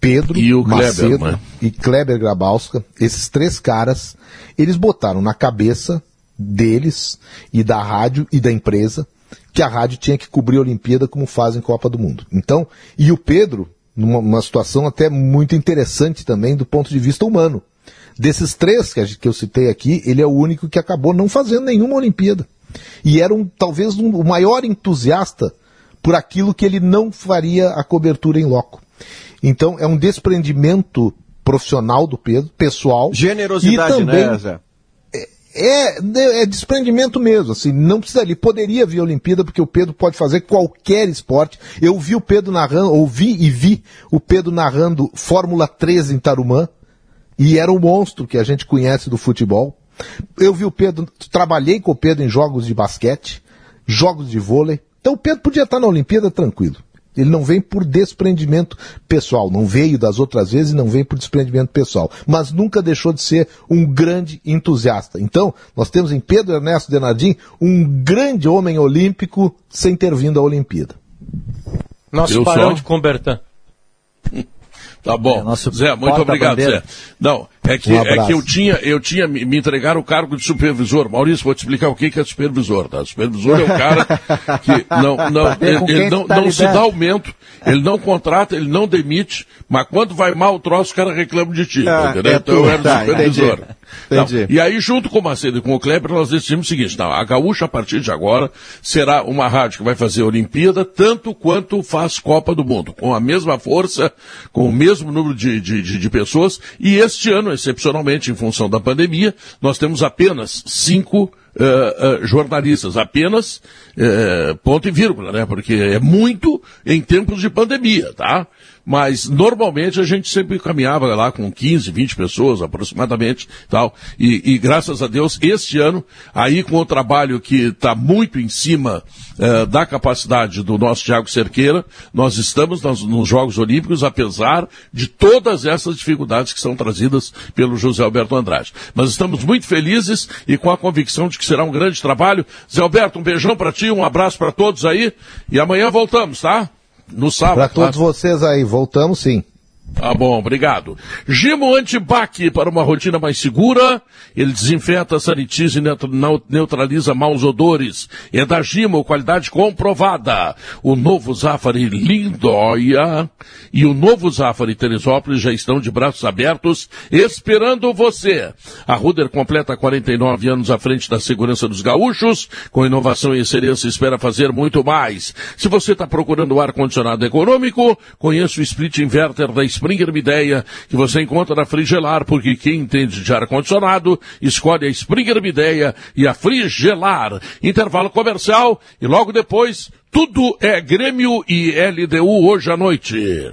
Pedro, E o Kleber, Macedo né? e Kleber Grabowska, esses três caras, eles botaram na cabeça deles e da rádio e da empresa que a rádio tinha que cobrir a Olimpíada como fazem Copa do Mundo. Então, e o Pedro, numa, numa situação até muito interessante também do ponto de vista humano. Desses três que, que eu citei aqui, ele é o único que acabou não fazendo nenhuma Olimpíada. E era um, talvez um- o maior entusiasta por aquilo que ele não faria a cobertura em loco. Então é um desprendimento profissional do Pedro, pessoal. Generosidade, e também, né, Zé? é, é desprendimento mesmo, assim, não precisa ali, poderia vir a Olimpíada, porque o Pedro pode fazer qualquer esporte. Eu vi o Pedro narrando, ouvi e vi o Pedro narrando Fórmula 3 em Tarumã, e era um monstro que a gente conhece do futebol. Eu vi o Pedro, trabalhei com o Pedro em jogos de basquete, jogos de vôlei. Então o Pedro podia estar na Olimpíada tranquilo. Ele não vem por desprendimento pessoal, não veio das outras vezes e não vem por desprendimento pessoal, mas nunca deixou de ser um grande entusiasta. Então, nós temos em Pedro Ernesto Denardim um grande homem olímpico sem ter vindo à Olimpíada. Nosso Eu só? de Combertan. [LAUGHS] Tá bom. É, nosso Zé, muito obrigado. Zé. Não, é que, Um é que eu tinha, eu tinha me entregaram o cargo de supervisor. Maurício, vou te explicar o que é supervisor, tá? Supervisor é o cara que não, [LAUGHS] não, ele, ele não, tá não se dá aumento, ele não contrata, ele não demite, mas quando vai mal o troço, o cara reclama de ti. Ah, entendeu? é então eu tu, era tá, supervisor. entendi. Não, e aí, junto com o Macedo e com o Kleber, nós decidimos o seguinte: não, a Gaúcha, a partir de agora, será uma rádio que vai fazer Olimpíada tanto quanto faz Copa do Mundo, com a mesma força, com o mesmo número de, de, de- de pessoas. E este ano, excepcionalmente, em função da pandemia, nós temos apenas cinco eh, eh, jornalistas, apenas eh, ponto e vírgula, né? Porque é muito em tempos de pandemia, tá? Mas normalmente a gente sempre caminhava lá com 15, 20 pessoas aproximadamente tal. E, e graças a Deus, este ano, aí com o trabalho que está muito em cima eh, da capacidade do nosso Tiago Cerqueira, nós estamos nos, nos Jogos Olímpicos, apesar de todas essas dificuldades que são trazidas pelo José Alberto Andrade. Mas estamos muito felizes e com a convicção de que será um grande trabalho. Zé Alberto, um beijão para ti, um abraço para todos aí. E amanhã voltamos, tá? No sábado. Para tá? todos vocês aí, voltamos sim. Tá bom, obrigado. Gimo Antibac para uma rotina mais segura. Ele desinfeta, sanitiza e neutraliza maus odores. É da Gimo, qualidade comprovada. O novo Zafari Lindóia e o novo Zafari Teresópolis já estão de braços abertos esperando você. A Ruder completa 49 anos à frente da segurança dos gaúchos. Com inovação e excelência espera fazer muito mais. Se você está procurando ar-condicionado econômico, conheça o split inverter da Springer Mideia, que você encontra na Frigelar, porque quem entende de ar-condicionado, escolhe a Springer Mideia e a Frigelar. Intervalo comercial e logo depois, tudo é Grêmio e LDU hoje à noite.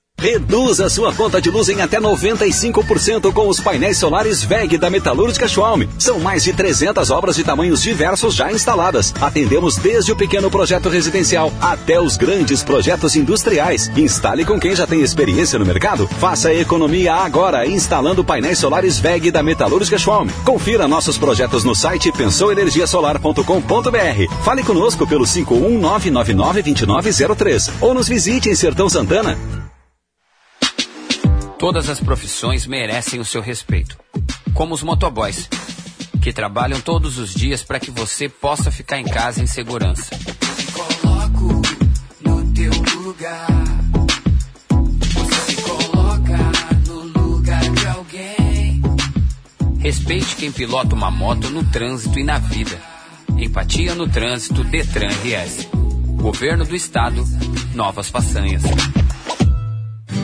Reduza sua conta de luz em até 95% com os painéis solares VEG da Metalúrgica Schwalm. São mais de 300 obras de tamanhos diversos já instaladas. Atendemos desde o pequeno projeto residencial até os grandes projetos industriais. Instale com quem já tem experiência no mercado. Faça economia agora instalando painéis solares VEG da Metalúrgica Schwalm. Confira nossos projetos no site pensouenergiasolar.com.br. Fale conosco pelo 519992903 ou nos visite em Sertão Santana. Todas as profissões merecem o seu respeito. Como os motoboys, que trabalham todos os dias para que você possa ficar em casa em segurança. coloco no teu lugar. Você se coloca no lugar de alguém. Respeite quem pilota uma moto no trânsito e na vida. Empatia no trânsito Detran RS. Governo do Estado, novas façanhas.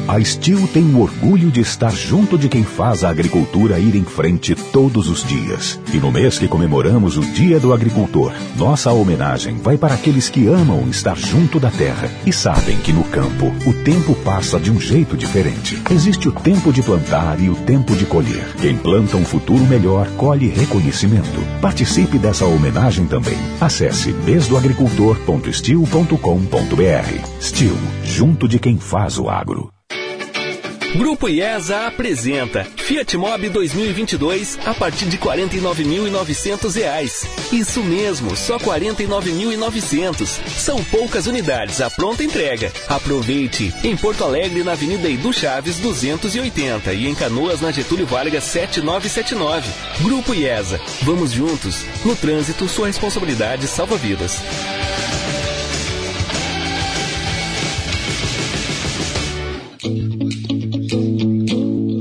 A Steel tem o orgulho de estar junto de quem faz a agricultura ir em frente todos os dias. E no mês que comemoramos o Dia do Agricultor, nossa homenagem vai para aqueles que amam estar junto da terra e sabem que no campo o tempo passa de um jeito diferente. Existe o tempo de plantar e o tempo de colher. Quem planta um futuro melhor colhe reconhecimento. Participe dessa homenagem também. Acesse mêsdoagricultor.steel.com.br. Steel, junto de quem faz o agro. Grupo IESA apresenta Fiat Mobi 2022 a partir de 49.900 reais. Isso mesmo, só R$ 49.900. São poucas unidades, a pronta entrega. Aproveite! Em Porto Alegre, na Avenida Edu Chaves 280 e em Canoas, na Getúlio Vargas 7979. Grupo IESA. Vamos juntos. No trânsito, sua responsabilidade salva vidas.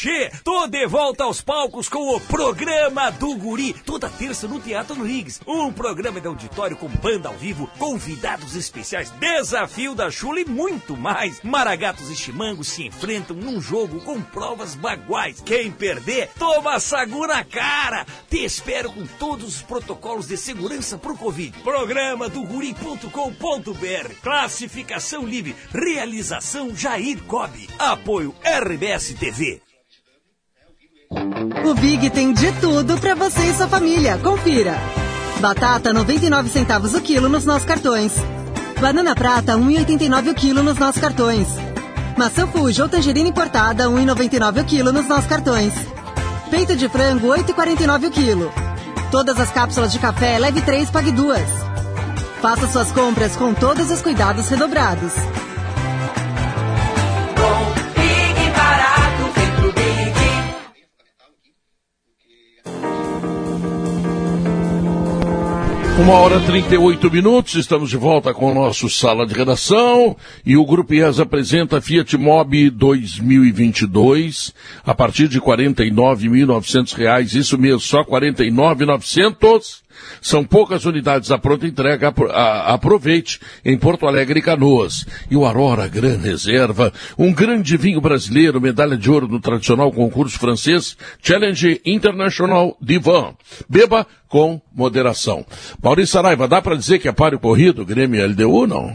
Che, tô de volta aos palcos com o programa do Guri, toda terça no Teatro Riggs. Um programa de auditório com banda ao vivo, convidados especiais, desafio da chula e muito mais. Maragatos e chimangos se enfrentam num jogo com provas baguais. Quem perder, toma sagu na cara. Te espero com todos os protocolos de segurança pro Covid. Programa do Guri.com.br. Classificação livre. Realização Jair Cobb. Apoio RBS TV. O Big tem de tudo para você e sua família. Confira. Batata 99 centavos o quilo nos nossos cartões. Banana prata 1,89 o quilo nos nossos cartões. Maçã Fuji ou tangerina importada 1,99 o quilo nos nossos cartões. Peito de frango 8,49 o quilo. Todas as cápsulas de café leve 3 pague 2. Faça suas compras com todos os cuidados redobrados. Big Uma hora e 38 minutos, estamos de volta com o nosso sala de redação e o Grupo IES apresenta Fiat Mobi 2022 a partir de 49.900 reais, isso mesmo, só R$ 49.900. São poucas unidades à pronta entrega, aproveite em Porto Alegre e Canoas. E o Aurora Gran Reserva, um grande vinho brasileiro, medalha de ouro no tradicional concurso francês Challenge International Divan. Beba com moderação. Maurício Saraiva, dá para dizer que é páreo corrido, Grêmio LDU, não?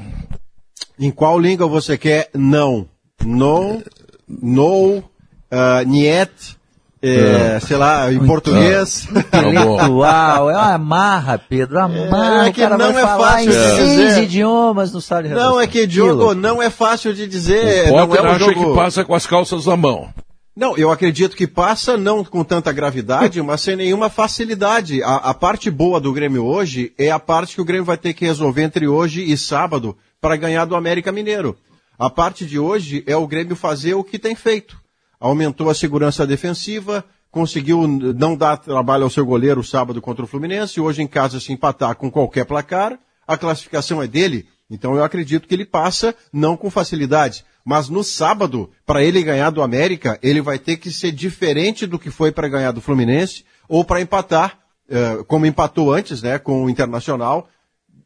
Em qual língua você quer? Não. No, no, uh, niet, eh, É. sei lá, em português. Intelectual, é uma marra, Pedro, uma marra. É o que cara não vai é falar fácil em de dizer. idiomas no sala de Não, é que, Diogo, não é fácil de dizer. O não é um acha jogo... que passa com as calças na mão. Não, eu acredito que passa não com tanta gravidade, mas sem nenhuma facilidade. A, a parte boa do Grêmio hoje é a parte que o Grêmio vai ter que resolver entre hoje e sábado para ganhar do América Mineiro. A parte de hoje é o Grêmio fazer o que tem feito. Aumentou a segurança defensiva, conseguiu não dar trabalho ao seu goleiro sábado contra o Fluminense, hoje em casa se empatar com qualquer placar, a classificação é dele. Então eu acredito que ele passa não com facilidade. Mas no sábado, para ele ganhar do América, ele vai ter que ser diferente do que foi para ganhar do Fluminense ou para empatar, eh, como empatou antes, né, com o Internacional.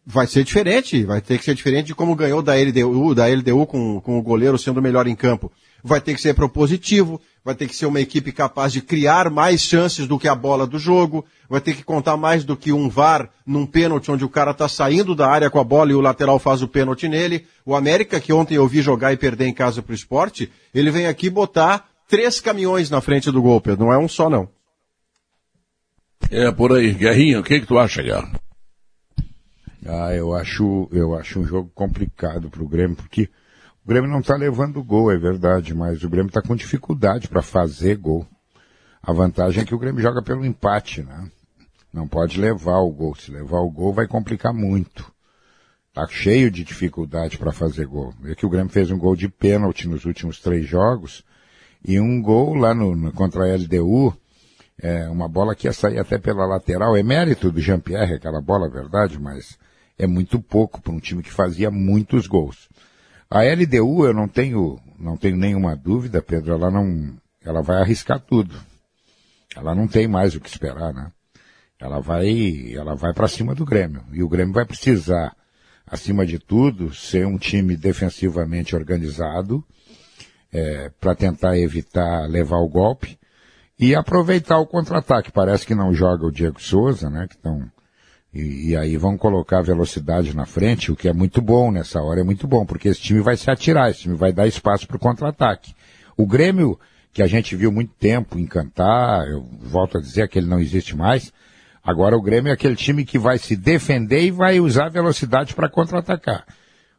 Vai ser diferente, vai ter que ser diferente de como ganhou da LDU, da LDU com, com o goleiro sendo o melhor em campo. Vai ter que ser propositivo, vai ter que ser uma equipe capaz de criar mais chances do que a bola do jogo, vai ter que contar mais do que um VAR num pênalti onde o cara tá saindo da área com a bola e o lateral faz o pênalti nele. O América, que ontem eu vi jogar e perder em casa pro esporte, ele vem aqui botar três caminhões na frente do gol, Pedro. Não é um só, não. É por aí. Guerrinha, o que, que tu acha, Guerra? Ah, eu acho, eu acho um jogo complicado pro Grêmio, porque o Grêmio não tá levando gol, é verdade, mas o Grêmio tá com dificuldade para fazer gol. A vantagem é que o Grêmio joga pelo empate, né? Não pode levar o gol. Se levar o gol vai complicar muito. Tá cheio de dificuldade para fazer gol. É que o Grêmio fez um gol de pênalti nos últimos três jogos e um gol lá no, no- contra a LDU, é, uma bola que ia sair até pela lateral. É mérito do Jean-Pierre aquela bola, é verdade, mas é muito pouco para um time que fazia muitos gols. A LDU eu não tenho, não tenho nenhuma dúvida, Pedro, ela não, ela vai arriscar tudo. Ela não tem mais o que esperar, né? Ela vai, ela vai para cima do Grêmio. E o Grêmio vai precisar, acima de tudo, ser um time defensivamente organizado, para tentar evitar levar o golpe e aproveitar o contra-ataque. Parece que não joga o Diego Souza, né? Que estão e, e aí vão colocar velocidade na frente, o que é muito bom nessa hora, é muito bom, porque esse time vai se atirar, esse time vai dar espaço para o contra-ataque. O Grêmio, que a gente viu muito tempo encantar, eu volto a dizer que ele não existe mais, agora o Grêmio é aquele time que vai se defender e vai usar velocidade para contra-atacar.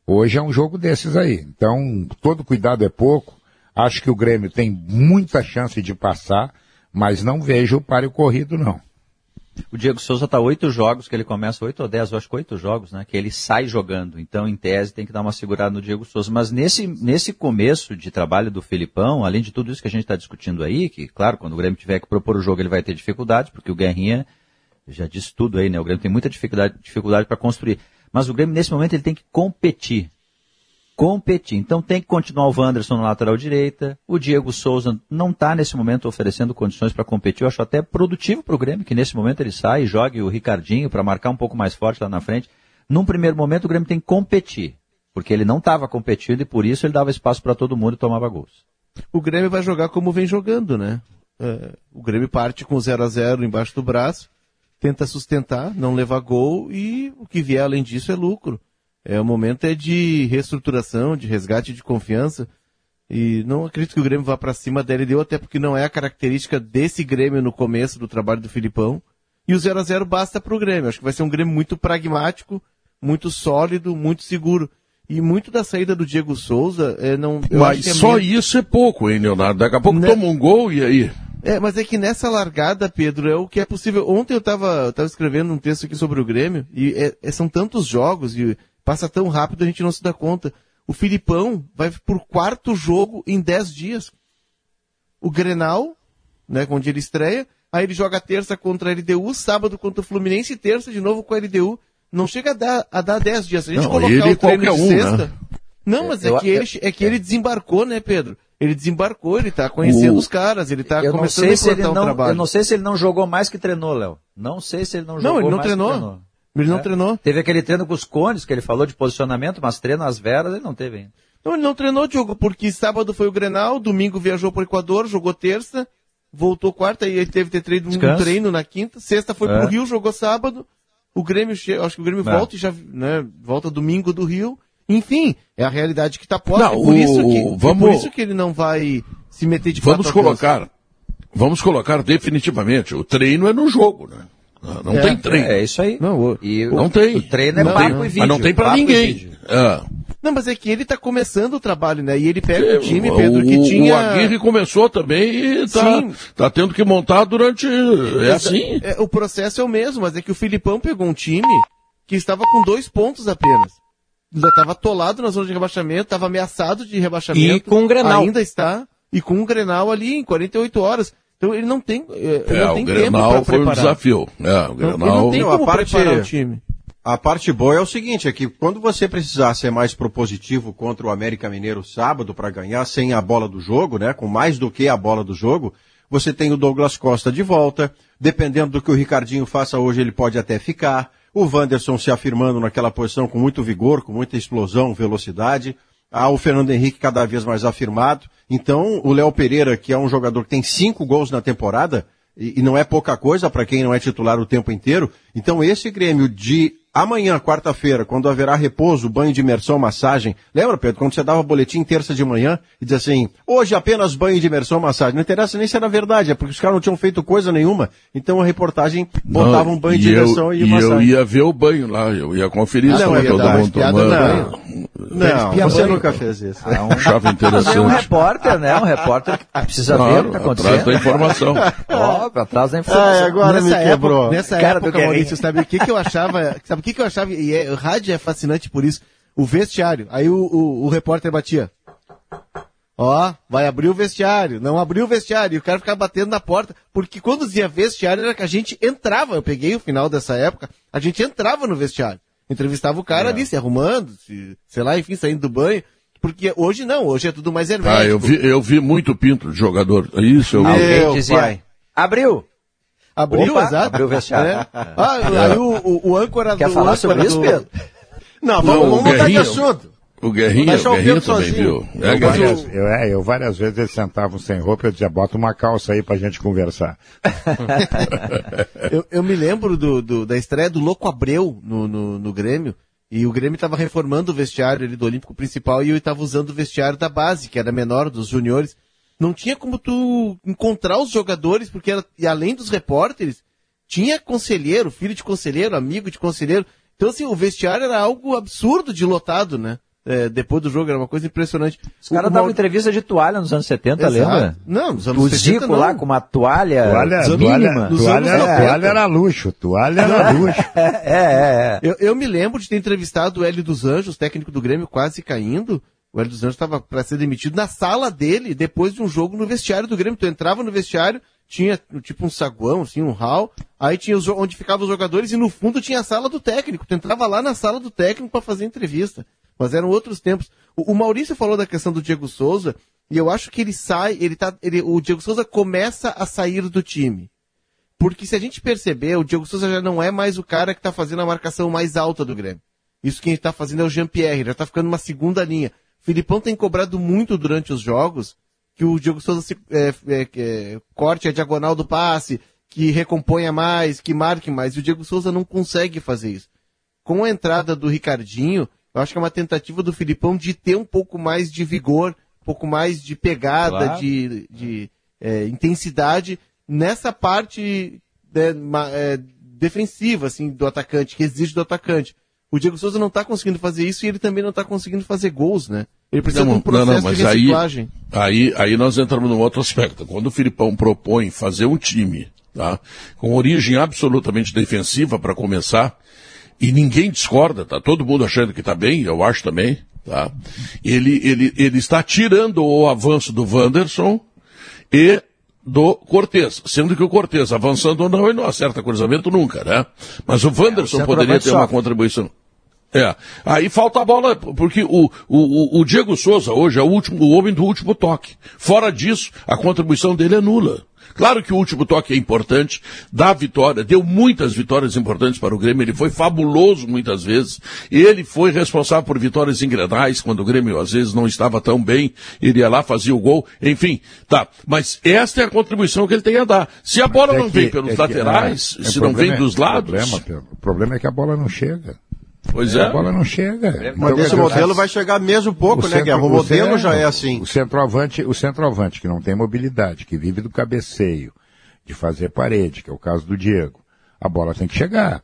Hoje é um jogo desses aí. Então, todo cuidado é pouco. Acho que o Grêmio tem muita chance de passar, Mas não vejo o páreo corrido, não. O Diego Souza tá oito jogos, que ele começa oito ou dez, eu acho que oito jogos, né? Que ele sai jogando. Então, em tese, tem que dar uma segurada no Diego Souza. Mas nesse, nesse começo de trabalho do Filipão, além de tudo isso que a gente está discutindo aí, que, claro, quando o Grêmio tiver que propor o jogo, ele vai ter dificuldade, porque o Guerrinha já disse tudo aí, né? O Grêmio tem muita dificuldade, dificuldade para construir. Mas o Grêmio, nesse momento, ele tem que competir competir. Então tem que continuar o Wanderson na lateral direita. O Diego Souza não está nesse momento oferecendo condições para competir. Eu acho até produtivo para o Grêmio que nesse momento ele sai e jogue o Ricardinho para marcar um pouco mais forte lá na frente. Num primeiro momento o Grêmio tem que competir, porque ele não estava competindo e por isso ele dava espaço para todo mundo e tomava gols. O Grêmio vai jogar como vem jogando, né? É, o Grêmio parte com 0 a 0 embaixo do braço, tenta sustentar, não levar gol e o que vier além disso é lucro. É, o momento é de reestruturação, de resgate de confiança. E não acredito que o Grêmio vá para cima da LDU, até porque não é a característica desse Grêmio no começo do trabalho do Filipão. E o 0 a 0 basta para o Grêmio. Acho que vai ser um Grêmio muito pragmático, muito sólido, muito seguro. E muito da saída do Diego Souza é não. Mas é só isso é pouco, hein, Leonardo? Daqui a pouco né? toma um gol e aí? É, mas é que nessa largada, Pedro, é o que é possível. Ontem eu estava escrevendo um texto aqui sobre o Grêmio, e é, é, são tantos jogos, e Passa tão rápido a gente não se dá conta. O Filipão vai por quarto jogo em dez dias. O Grenal, né, onde ele estreia, aí ele joga terça contra a LDU, sábado contra o Fluminense e terça de novo com a LDU. Não chega a dar, a dar dez dias. Se a gente não, colocar ele o treino de um, sexta... Né? Não, mas é, que, ele, é que ele desembarcou, né, Pedro? Ele desembarcou, ele tá conhecendo o... os caras, ele tá eu começando a implantar um não, trabalho. Eu não sei se ele não jogou mais que treinou, Léo. Não sei se ele não jogou Não, ele não mais treinou. que treinou. Ele não é. treinou. Teve aquele treino com os cones que ele falou de posicionamento, mas treino às veras ele não teve ainda. Não, ele não treinou, Diogo, porque sábado foi o Grenal, domingo viajou para o Equador, jogou terça, voltou quarta e ele teve que ter treino, um treino na quinta, sexta foi é. pro Rio, jogou sábado, o Grêmio, acho que o Grêmio é. volta e já, né, volta domingo do Rio. Enfim, é a realidade que está posta. Não, é por, o, isso que, vamos, é por isso que ele não vai se meter de Vamos colocar, vamos colocar definitivamente, o treino é no jogo, né? Não é, tem treino. É, isso aí. Não, o, e não o, tem. O treino é não, papo não. e vídeo. Mas não tem para ninguém. É. Não, mas é que ele tá começando o trabalho, né? E ele pega o time, Pedro, que o, tinha... O Aguirre começou também e tá, tá tendo que montar durante... É assim. É, o processo é o mesmo, mas é que o Filipão pegou um time que estava com dois pontos apenas. Ainda estava atolado na zona de rebaixamento, estava ameaçado de rebaixamento. E com o Grenal. Ainda está. E com um Grenal ali em 48 horas. Então ele não tem, ele é, não tem o tempo Grenal para foi preparar. um desafio. É, o Grenal... Ele não tem Não, como a parte- preparar o time. A parte boa é o seguinte, é que quando você precisar ser mais propositivo contra o América Mineiro sábado para ganhar sem a bola do jogo, né, com mais do que a bola do jogo, você tem o Douglas Costa de volta, dependendo do que o Ricardinho faça hoje, ele pode até ficar. O Wanderson se afirmando naquela posição com muito vigor, com muita explosão, velocidade. Há o Fernando Henrique cada vez mais afirmado. Então, o Léo Pereira, que é um jogador que tem cinco gols na temporada, e, e não é pouca coisa para quem não é titular o tempo inteiro. Então, esse Grêmio de amanhã, quarta-feira, quando haverá repouso, banho de imersão, massagem. Lembra, Pedro, quando você dava boletim terça de manhã e dizia assim, hoje apenas banho de imersão, massagem. Não interessa nem se era verdade, é porque os caras não tinham feito coisa nenhuma. Então a reportagem botava Não, um banho de e eu- imersão e, e massagem. eu ia ver o banho lá, eu ia conferir Ah, se não, é todo verdade, mundo tomando. não. Não, Espia você banho. nunca fez isso. É um, [LAUGHS] Achava mas é um interessante. repórter, né? Um repórter que precisa ver o Claro, que está atrás acontecendo. da informação. [LAUGHS] Óbvio, atrás da informação. Ah, agora me nessa quebrou. Época, nessa Cara época. Maurício, sabe o que, que eu achava? Sabe o que, que eu achava? E é, o rádio é fascinante por isso. O vestiário. Aí o, o, o repórter batia. Ó, vai abrir o vestiário. Não abriu o vestiário. E o cara ficava batendo na porta. Porque quando dizia vestiário era que a gente entrava. Eu peguei o final dessa época. A gente entrava no vestiário. Entrevistava o cara ali, se arrumando, se, sei lá, enfim, saindo do banho. Porque hoje não, hoje é tudo mais hermético. Ah, eu vi, eu vi muito pinto de jogador. Isso eu vi. Alguém dizia, pai. abriu. Abriu, Opa, exato. abriu o vestiário. É. Ah, aí o, o, o âncora Quer do... falar sobre âncora isso, do- Pedro? Não, vamos, vamos mudar de assunto. O Guerrinha, o Guerrinha também sozinho. viu. É, Eu várias, eu, é, eu várias vezes eles sentavam sem roupa e eu dizia, bota uma calça aí pra gente conversar. [LAUGHS] eu, eu me lembro do, do- da estreia do Louco Abreu no, no, no Grêmio. E o Grêmio estava reformando o vestiário ali do Olímpico Principal e eu estava usando o vestiário da base, que era menor, dos juniores. Não tinha como tu encontrar os jogadores, porque era, e além dos repórteres, tinha conselheiro, filho de conselheiro, amigo de conselheiro. Então, assim, o vestiário era algo absurdo de lotado, né? é, depois do jogo, era uma coisa impressionante. Os caras davam entrevista de toalha nos anos 70, Exato. lembra? Não, nos anos o 70 Zico não. lá com uma toalha, Toalha, mínima. toalha, toalha, toalha era luxo, toalha era [LAUGHS] luxo. é, é, é. Eu, eu me lembro de ter entrevistado o Hélio dos Anjos, técnico do Grêmio, quase caindo. O Hélio dos Anjos estava para ser demitido na sala dele, depois de um jogo no vestiário do Grêmio. Tu entrava no vestiário, tinha tipo um saguão, assim, um hall, aí tinha os, onde ficavam os jogadores e no fundo tinha a sala do técnico. Tu entrava lá na sala do técnico para fazer entrevista. Mas eram outros tempos. O, o, Maurício falou da questão do Diego Souza, e eu acho que ele sai, ele tá, ele, o Diego Souza começa a sair do time. Porque se a gente perceber, o Diego Souza já não é mais o cara que está fazendo a marcação mais alta do Grêmio. Isso quem está fazendo é o Jean-Pierre, já está ficando uma segunda linha. Filipão tem cobrado muito durante os jogos que o Diego Souza se, é, é, é, corte a diagonal do passe, que recomponha mais, que marque mais. E o Diego Souza não consegue fazer isso. Com a entrada do Ricardinho, eu acho que é uma tentativa do Filipão de ter um pouco mais de vigor, um pouco mais de pegada, Claro. de, de é, intensidade nessa parte né, é, defensiva assim do atacante, que exige do atacante. O Diego Souza não está conseguindo fazer isso e ele também não está conseguindo fazer gols, né? Ele precisa de um processo de reciclagem. aí, aí nós entramos num outro aspecto. Quando o Filipão propõe fazer um time, tá? Com origem absolutamente defensiva para começar, e ninguém discorda, tá? Todo mundo achando que tá bem, eu acho também, tá? Ele, ele, ele está tirando o avanço do Wanderson e do Cortez, sendo que o Cortez, avançando ou não, ele não acerta cruzamento nunca, né? Mas o Wanderson É, poderia ter uma contribuição. É. Aí falta a bola, porque o, o, o Diego Souza hoje é o último, o homem do último toque. Fora disso, a contribuição dele é nula. Claro que o último toque é importante, dá vitória, deu muitas vitórias importantes para o Grêmio, ele foi fabuloso muitas vezes, ele foi responsável por vitórias em Grenais, quando o Grêmio às vezes não estava tão bem, ele ia lá, fazia o gol, enfim, tá. Mas esta é a contribuição que ele tem a dar. Se a bola É não que- vem pelos é que- laterais, é, se o não vem problema é- dos lados, Problema, Pedro, o problema é que a bola não chega. Pois A é. bola não chega. Mas Então, esse dizer, modelo vai chegar mesmo pouco, né, Guerra? O centro- modelo centro- já é assim. O centroavante, o centroavante que não tem mobilidade, que vive do cabeceio, de fazer parede, que é o caso do Diego, a bola tem que chegar.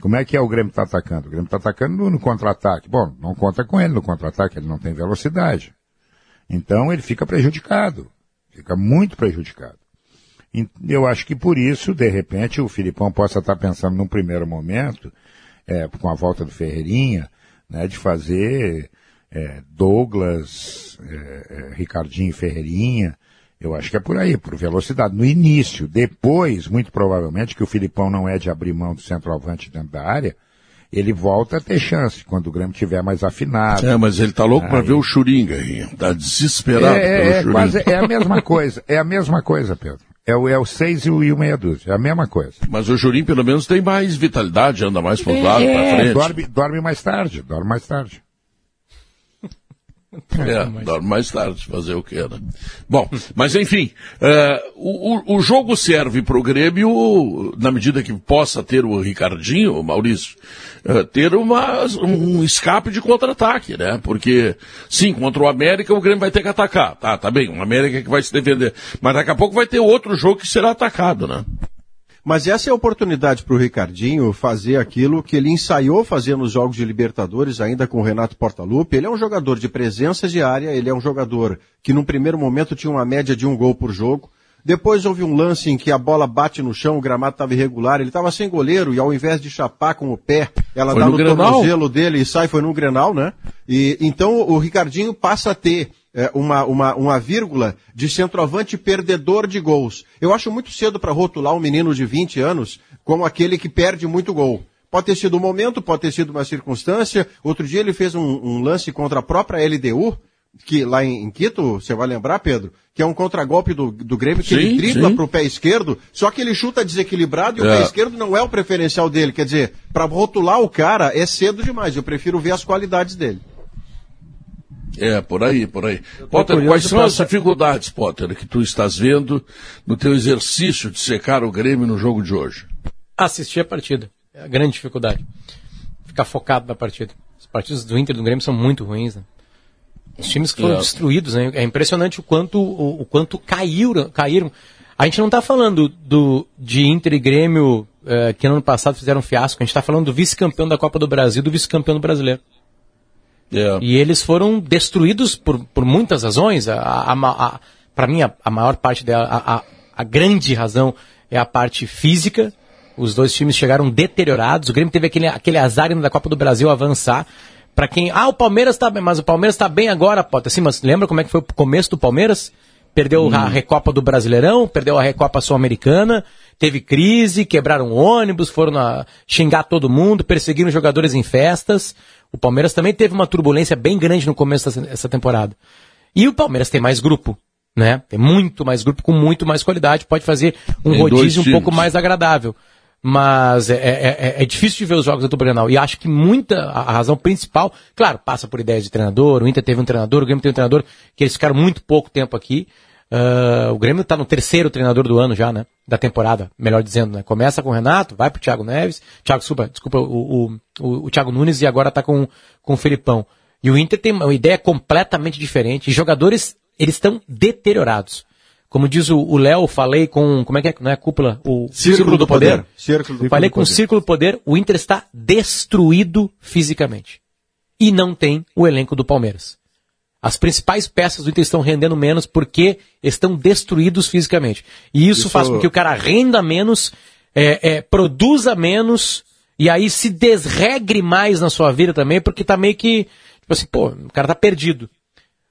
Como é que é o Grêmio está atacando? O Grêmio está atacando no, no contra-ataque. Bom, não conta com ele no contra-ataque, ele não tem velocidade. Então ele fica prejudicado. Fica muito prejudicado. E Eu acho que por isso, de repente, o Filipão possa estar pensando num primeiro momento, é, com a volta do Ferreirinha, né, de fazer é, Douglas, é, é, Ricardinho e Ferreirinha. Eu acho que é por aí, por velocidade. No início, depois, muito provavelmente, que o Filipão não é de abrir mão do centroavante dentro da área, ele volta a ter chance quando o Grêmio tiver mais afinado. É, mas ele tá louco para ver o Churinga aí. Tá desesperado é, pelo é Churinga. quase, é a mesma coisa, é a mesma coisa, Pedro. É o, é o seis e o, e o meia dúzia, é a mesma coisa. Mas o Jurim pelo menos tem mais vitalidade, anda mais para lado, para É, frente. dorme, dorme mais tarde, dorme mais tarde. É, dorme mais tarde, fazer o que, né? Bom, mas enfim, é, o, o- o jogo serve para o Grêmio, na medida que possa ter o Ricardinho, o Maurício, é, ter uma, um escape de contra-ataque, né? Porque, sim, contra o América o Grêmio vai ter que atacar, tá, tá bem, o América que vai se defender, mas daqui a pouco vai ter outro jogo que será atacado, né? Mas essa é a oportunidade para o Ricardinho fazer aquilo que ele ensaiou fazer nos Jogos de Libertadores, ainda com o Renato Portaluppi. Ele é um jogador de presença diária, ele é um jogador que num primeiro momento tinha uma média de um gol por jogo. Depois houve um lance em que a bola bate no chão, o gramado estava irregular, ele estava sem goleiro e ao invés de chapar com o pé, ela Foi dá no no, tornozelo dele e sai, foi no Grenal, né? E então o Ricardinho passa a ter é, uma, uma, uma vírgula de centroavante perdedor de gols. Eu acho muito cedo para rotular um menino de 20 anos como aquele que perde muito gol. Pode ter sido um momento, pode ter sido uma circunstância. Outro dia ele fez um, um lance contra a própria LDU, que lá em, em Quito, você vai lembrar, Pedro, que é um contragolpe do, do Grêmio que Sim, ele dribla para o pé esquerdo, só que ele chuta desequilibrado e o É. pé esquerdo não é o preferencial dele. Quer dizer, para rotular o cara é cedo demais. Eu prefiro ver as qualidades dele. É, por aí, por aí. Potter, quais são as dificuldades, Potter, que tu estás vendo no teu exercício de secar o Grêmio no jogo de hoje? Assistir a partida. É a grande dificuldade. Ficar focado na partida. Os partidos do Inter e do Grêmio são muito ruins, né? Os times que foram É. destruídos, né? É impressionante o quanto, o, o quanto caíram, caíram. A gente não está falando do, de Inter e Grêmio eh, que ano passado fizeram um fiasco. A gente está falando do vice-campeão da Copa do Brasil, do vice-campeão do brasileiro. É. E eles foram destruídos por, por muitas razões. A, a, a, Para mim, a, a, maior parte dela, a, a, grande razão é a parte física. Os dois times chegaram deteriorados. O Grêmio teve aquele, aquele azar indo da Copa do Brasil avançar. Para quem. Ah, o Palmeiras tá bem, mas o Palmeiras tá bem agora, Potter. Assim, mas lembra como é que foi o começo do Palmeiras? Perdeu a Recopa do Brasileirão, perdeu a Recopa Sul-Americana, teve crise, quebraram ônibus, foram a xingar todo mundo, perseguiram jogadores em festas. O Palmeiras também teve uma turbulência bem grande no começo dessa, temporada. E o Palmeiras tem mais grupo, né? Tem muito mais grupo com muito mais qualidade, pode fazer um Tem rodízio um pouco mais agradável. Mas é, é- é- é difícil de ver os jogos Dupla Grenal. E acho que muita, a razão principal, claro, passa por ideias de treinador, o Inter teve um treinador, o Grêmio teve um treinador, que eles ficaram muito pouco tempo aqui. Ah, o Grêmio está no terceiro treinador do ano já, né? Da temporada, melhor dizendo, né? Começa com o Renato, vai pro Thiago Neves, Thiago, desculpa, desculpa o, o, o, o Thiago Nunes e agora tá com, com o Felipão. E o Inter tem uma ideia completamente diferente. E jogadores, eles estão deteriorados. Como diz o Léo, falei com, como é que é, não é cúpula? O Círculo do Poder. Círculo do falei Poder. com o Círculo do Poder, o Inter está destruído fisicamente. E não tem o elenco do Palmeiras. As principais peças do Inter estão rendendo menos porque estão destruídos fisicamente. E isso, Isso- faz com que o cara renda menos, é, é, produza menos, e aí se desregre mais na sua vida também, porque tá meio que, tipo assim, pô, o cara tá perdido.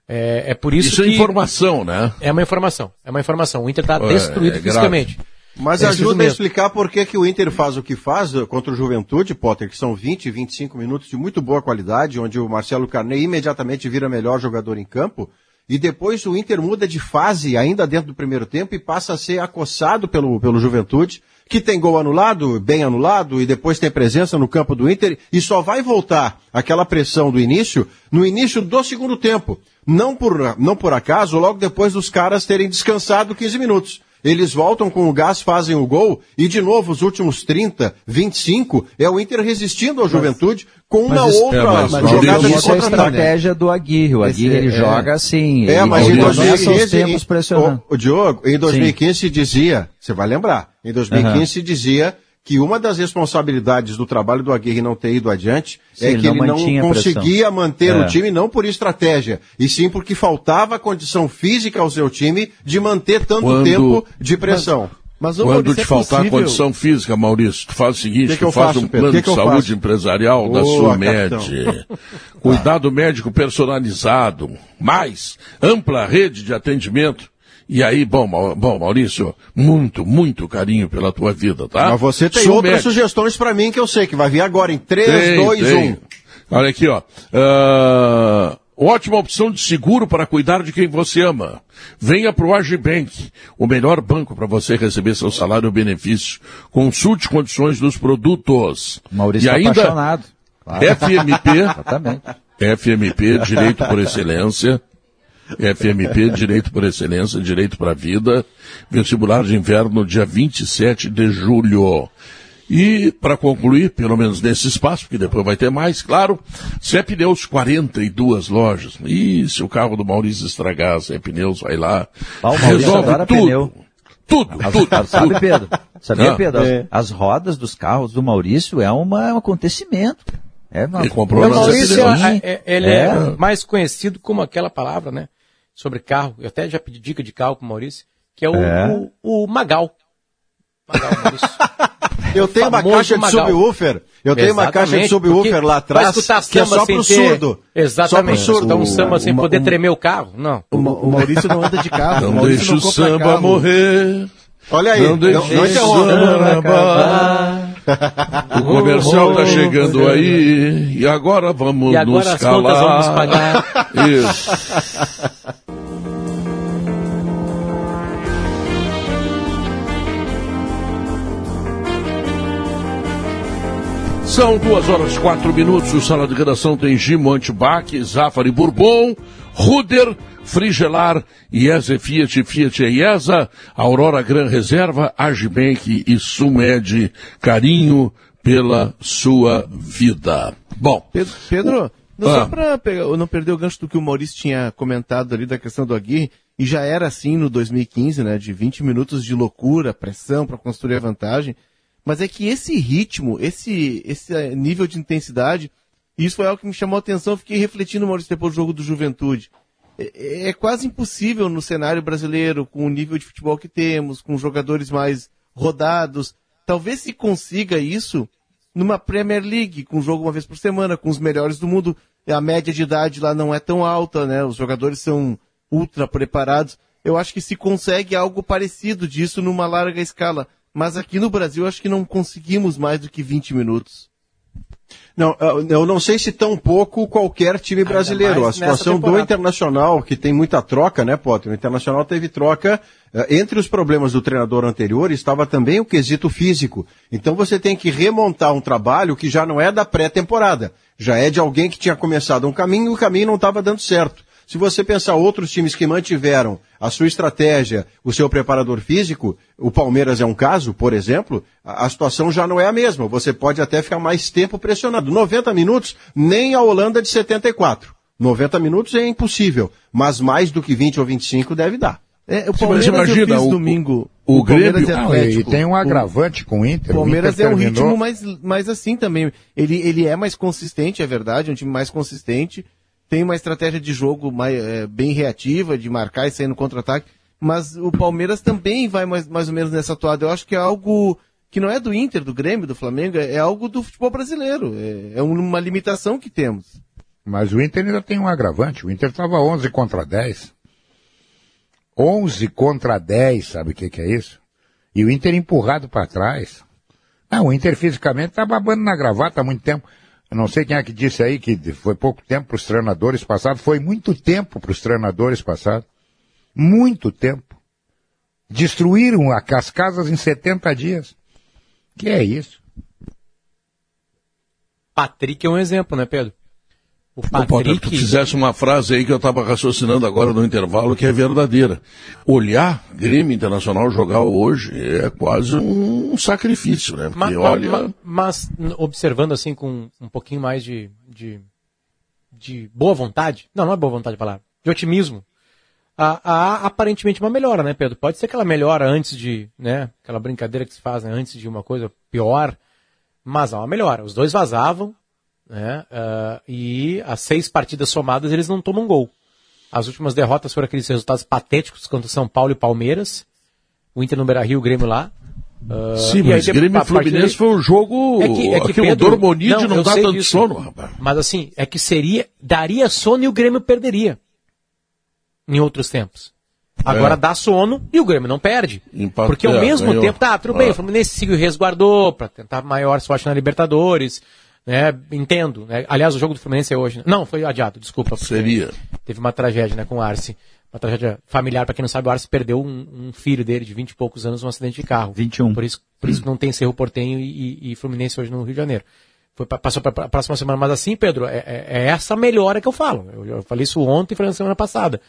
É, é por isso, Isso é que... informação, né? É uma informação. É uma informação. O Inter tá É, destruído é grave. fisicamente. Mas É isso ajuda a explicar por que, que o Inter faz o que faz eh, contra o Juventude, Potter, que são 20, 25 minutos de muito boa qualidade, onde o Marcelo Carney imediatamente vira melhor jogador em campo, e depois o Inter muda de fase ainda dentro do primeiro tempo e passa a ser acossado pelo, pelo Juventude, que tem gol anulado, bem anulado, e depois tem presença no campo do Inter, e só vai voltar aquela pressão do início no início do segundo tempo. Não por, não por acaso, logo depois dos caras terem descansado 15 minutos. Eles voltam com o gás, fazem o gol, e de novo, os últimos 30, 25, é o Inter resistindo ao Juventude com uma isso- outra é, mas- mas jogada de isso é a estratégia do Aguirre. O Aguirre ele Esse é- joga assim. É, ele mas em começa os 2015, tempos em- pressionando. o, o Diogo, em 2015 se dizia, você vai lembrar, em 2015 Aham. se dizia que uma das responsabilidades do trabalho do Aguirre não ter ido adiante Sim, é ele que não ele não a pressão. conseguia manter É. o time não por estratégia, e sim porque faltava condição física ao seu time de manter tanto Quando- tempo de pressão. Mas, Quando te faltar condição física, Maurício, tu faz o seguinte, Que que tu eu faz faço, um Pedro? plano Que de saúde faço? empresarial da Boa, Sumed. capitão. Cuidado médico personalizado, mais ampla rede de atendimento. E aí, bom, bom, Maurício, muito, muito carinho pela tua vida, tá? Mas você tem outras sugestões para mim que eu sei que vai vir agora em 3, Tem, 2, tem. 1. Olha aqui, ó. Ah, ótima opção de seguro para cuidar de quem você ama. Venha para o Agibank, o melhor banco para você receber seu salário ou benefício. Consulte condições dos produtos. Maurício e tá ainda, apaixonado. Claro. FMP, [LAUGHS] Exatamente. FMP, Direito por Excelência. FMP, Direito por Excelência, Direito para a Vida. Vestibular de Inverno, dia 27 de julho. E, para concluir, pelo menos nesse espaço, porque depois vai ter mais, claro, Zé Pneus, 42 lojas. E se o carro do Maurício estragar, Zé Pneus vai lá, Ah, o Maurício resolve adora tudo. pneu. Tudo, As- tudo, as- sabe, tudo. Pedro? Sabia, Ah. Pedro? As, É. as rodas dos carros do Maurício é, uma, é um acontecimento. É uma, Ele comprou O Maurício, é, é- ele é. mais conhecido como aquela palavra, né? Sobre carro. Eu até já pedi dica de carro com o Maurício, que é o, É. o, o Magal. Magal, Maurício. [LAUGHS] Eu tenho uma caixa de subwoofer. Eu tenho uma caixa de Exatamente, subwoofer lá atrás que é só sem pro ter- surdo. Exatamente. Só pro surdo. Escutar um samba sem Uma- poder um- tremer o carro. Não. O, o Maurício não anda de carro. Não Maurício deixa o samba carro. morrer. Olha aí, Não não, deixa não o samba acabar. O comercial tá chegando aí. E agora vamos E agora nos calar. vamos pagar. [LAUGHS] Isso. São duas horas e quatro minutos. O Sala de Redação tem Gimo Antibac, Zafari Bourbon, Ruder, Frigelar, IESA Fiat, Fiat e IESA, Aurora Gran Reserva, Agibank e Sumed. Carinho pela sua vida. Bom. Pedro, Pedro não, Ah. só para não perder o gancho do que o Maurício tinha comentado ali da questão do Aguirre, e já era assim no 2015, né, de 20 minutos de loucura, pressão para construir a vantagem, mas é que esse ritmo, esse, esse nível de intensidade Isso foi algo que me chamou a atenção, fiquei refletindo, Maurício, depois do jogo do Juventude. É, é quase impossível no cenário brasileiro, com o nível de futebol que temos, com jogadores mais rodados. Talvez se consiga isso numa Premier League, com jogo uma vez por semana, com os melhores do mundo. A média de idade lá não é tão alta, né? Os jogadores são ultra preparados. Eu acho que se consegue algo parecido disso numa larga escala. Mas aqui no Brasil, acho que não conseguimos mais do que 20 minutos. Não, eu não sei se tão pouco qualquer time brasileiro. A situação do Internacional, que tem muita troca, né, Potter? O Internacional teve troca. eh, Entre os problemas do treinador anterior estava também o quesito físico. Então você tem que remontar um trabalho que já não é da pré-temporada. Já é de alguém que tinha começado um caminho e o caminho não estava dando certo. Se você pensar outros times que mantiveram a sua estratégia, o seu preparador físico, o Palmeiras é um caso, por exemplo, a, a situação já não é a mesma. Você pode até ficar mais tempo pressionado. 90 minutos, nem a Holanda de 74. 90 minutos é impossível, mas mais do que 20 ou 25 deve dar. É, o Mas Palmeiras imagina, eu fiz o- domingo. o Palmeiras Grêmio- e Não, Atlético. e tem um O- agravante com o Inter. O Palmeiras Inter é um terminou- ritmo mais, mais assim também. Ele, ele é mais consistente, é verdade, é um time mais consistente. Tem uma estratégia de jogo mais, é, bem reativa, de marcar e sair no contra-ataque. Mas o Palmeiras também vai mais, mais ou menos nessa toada. Eu acho que é algo que não é do Inter, do Grêmio, do Flamengo, é, é algo do futebol brasileiro. É, é uma limitação que temos. Mas o Inter ainda tem um agravante. O Inter estava 11 contra 10. 11 contra 10, sabe o que, que é isso? E o Inter empurrado para trás. Não, o Inter fisicamente está babando na gravata há muito tempo. Não sei quem é que disse aí que foi pouco tempo para os treinadores passados. Foi muito tempo para os treinadores passados. Muito tempo. Destruíram as casas em 70 dias. Que é isso? Patrick é um exemplo, né, Pedro? O Ô, Potter, tu Patrick. fizesse uma frase aí que eu estava raciocinando agora no intervalo que é verdadeira. Olhar Grêmio Internacional jogar hoje é quase um sacrifício, né? Ma- Porque ma- olha. ma- mas, n- observando assim com um pouquinho mais de, de, de boa vontade, não, não é boa vontade a palavra, de otimismo, há, há aparentemente uma melhora, né, Pedro? Pode ser que ela melhora antes de, né, aquela brincadeira que se faz né, antes de uma coisa pior, mas há uma melhora. Os dois vazavam, né, ah, e as seis partidas somadas eles não tomam gol. As últimas derrotas foram aqueles resultados patéticos contra São Paulo e Palmeiras, o Inter no Beira-Rio, o Grêmio lá. Ah, Sim, mas aí, Grêmio e Fluminense foi um jogo. é que, é que Pedro, Dormonide não, eu dá tanto disso. sono, rapaz. Mas assim, é que seria, daria sono e o Grêmio perderia. Em outros tempos. Agora É. dá sono e o Grêmio não perde. Porque ao é, mesmo ganhou. tempo, tá, tudo bem, Ah. o Fluminense seguiu resguardou para tentar maior sorte na Libertadores, né? Entendo, né? Aliás, o jogo do Fluminense é hoje. né? Não, foi adiado, desculpa. Seria. Teve uma tragédia, né, com o Arce. Uma tragédia familiar, para quem não sabe, o Arce perdeu um, um filho dele de 20 e poucos anos num acidente de carro. 21. Por isso, por isso que não tem Cerro Portenho e, e- e Fluminense hoje no Rio de Janeiro. Pra- passou para a próxima semana, mas assim, Pedro, é, é- é essa melhora que eu falo. Eu, eu falei isso ontem e falei na semana passada.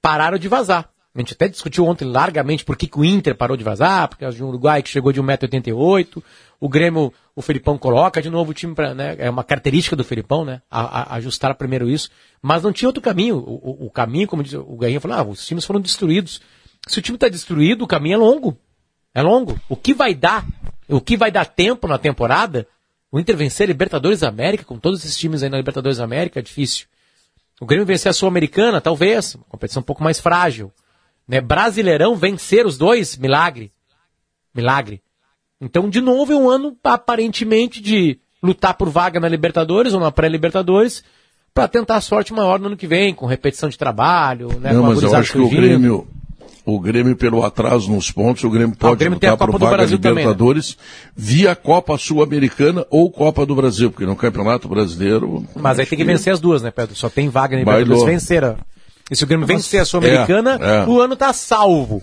Pararam de vazar. A gente até discutiu ontem largamente por que, o Inter parou de vazar, porque o Uruguai que chegou de 1,88m, o Grêmio, o Felipão coloca de novo o time para, né, é uma característica do Felipão, né, a- a- ajustar primeiro isso, mas não tinha outro caminho. O, o- o caminho, como diz o Gainha, falou, ah, os times foram destruídos. Se o time está destruído, o caminho é longo. É longo. O que vai dar, o que vai dar tempo na temporada, o Inter vencer a Libertadores América, com todos esses times aí na Libertadores América, é difícil. O Grêmio vencer a Sul-Americana, talvez, uma competição um pouco mais frágil. Né? Brasileirão vencer os dois, milagre. Milagre. Então, de novo, é um ano aparentemente de lutar por vaga na Libertadores ou na pré-Libertadores para tentar a sorte maior no ano que vem, com repetição de trabalho, né? não, mas eu acho que o surgindo. Grêmio, o Grêmio, pelo atraso nos pontos, o Grêmio pode Grêmio tem a lutar Copa por do vaga Brasil também, né? Libertadores via Copa Sul-Americana ou Copa do Brasil, porque no Campeonato Brasileiro. Mas aí tem que vencer as duas, né, Pedro? Só tem vaga na Libertadores do- vencer. a- E se o Grêmio vencer a Sul-Americana, é, é. o ano tá salvo.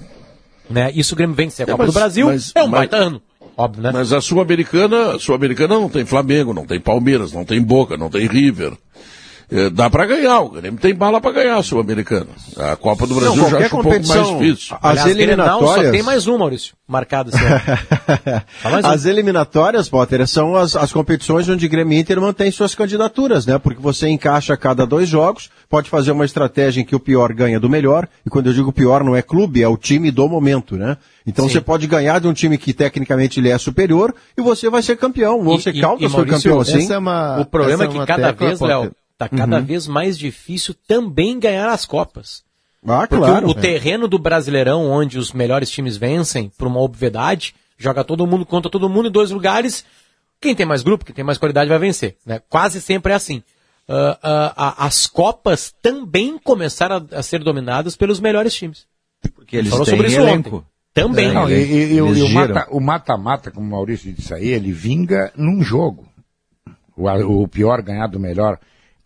Né? E se o Grêmio vencer a É, Copa mas- do Brasil, mas- é um mas- baita ano. Óbvio, né? Mas a Sul-Americana, a Sul-Americana não tem Flamengo, não tem Palmeiras, não tem Boca, não tem River. Eh, dá para ganhar. O Grêmio tem bala para ganhar a Sul-Americana. A Copa do Brasil Não, já acho um pouco mais difícil. As Aliás, eliminatórias. só tem mais um, Maurício, marcado [LAUGHS] um. As eliminatórias, Potter, são as, as competições onde Grêmio e Inter mantém suas candidaturas, né? Porque você encaixa a cada dois jogos, pode fazer uma estratégia em que o pior ganha do melhor, e quando eu digo pior não é clube, é o time do momento, né? Então Sim. você pode ganhar de um time que tecnicamente ele é superior e você vai ser campeão. Você E- Caldas e, foi Maurício, campeão assim. é uma- o problema é é que cada vez. Léo, tá cada Uhum. vez mais difícil também ganhar as Copas. Ah, Porque claro. o, o terreno do Brasileirão, onde os melhores times vencem por uma obviedade, joga todo mundo contra todo mundo em dois lugares. Quem tem mais grupo, quem tem mais qualidade vai vencer. Né? Quase sempre é assim. Ah, ah, ah, as Copas também começaram a, a ser dominadas pelos melhores times. Porque eles Falou têm sobre isso elenco. ontem. Também. Não, e, e- e o- Eles e mata-mata, como o Maurício disse aí, ele vinga num jogo. O, o pior ganhar do melhor.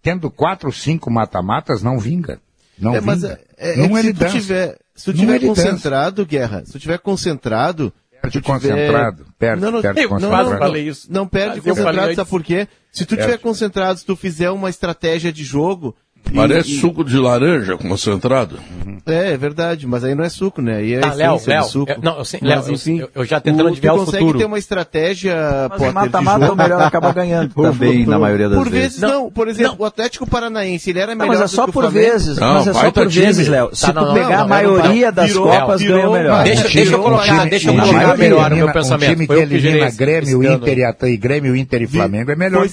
Tendo quatro, cinco mata-matas, não vinga. Não É, mas vinga. é, é não ele se tu tiver, se tu tiver concentrado, Guerra, se tu tiver concentrado... Perde tiver- concentrado, perde- não, não, perde não, concentrado. não, Falei isso. Não perde Mas eu concentrado, sabe por quê? Se tu Perde. tiver concentrado, se tu fizer uma estratégia de jogo... Parece e- suco de laranja concentrado. É, é verdade, mas aí não é suco, né? Aí é Tá, a Léo, Léo, suco. eu- não, eu sei- Mas, Léo, eu- enfim, eu- eu já tentando o- adivinhar tu o consegue futuro. ter uma estratégia, Mas mata-mata o melhor acaba ganhando também, na maioria das Por vezes. vezes não, por exemplo, o Atlético Paranaense, ele era Não, melhor mas é do só que o por Flamengo. vezes. Não, mas é só por vezes, time. Léo. Se Tá, tu não, não, pegar não, a maioria não, das virou- Copas, virou ganha o uma- melhor. Deixa- eu colocar- deixa eu colocar melhor o meu pensamento. Um time que elimina Grêmio, Inter e, Grêmio, Inter e Flamengo é melhor que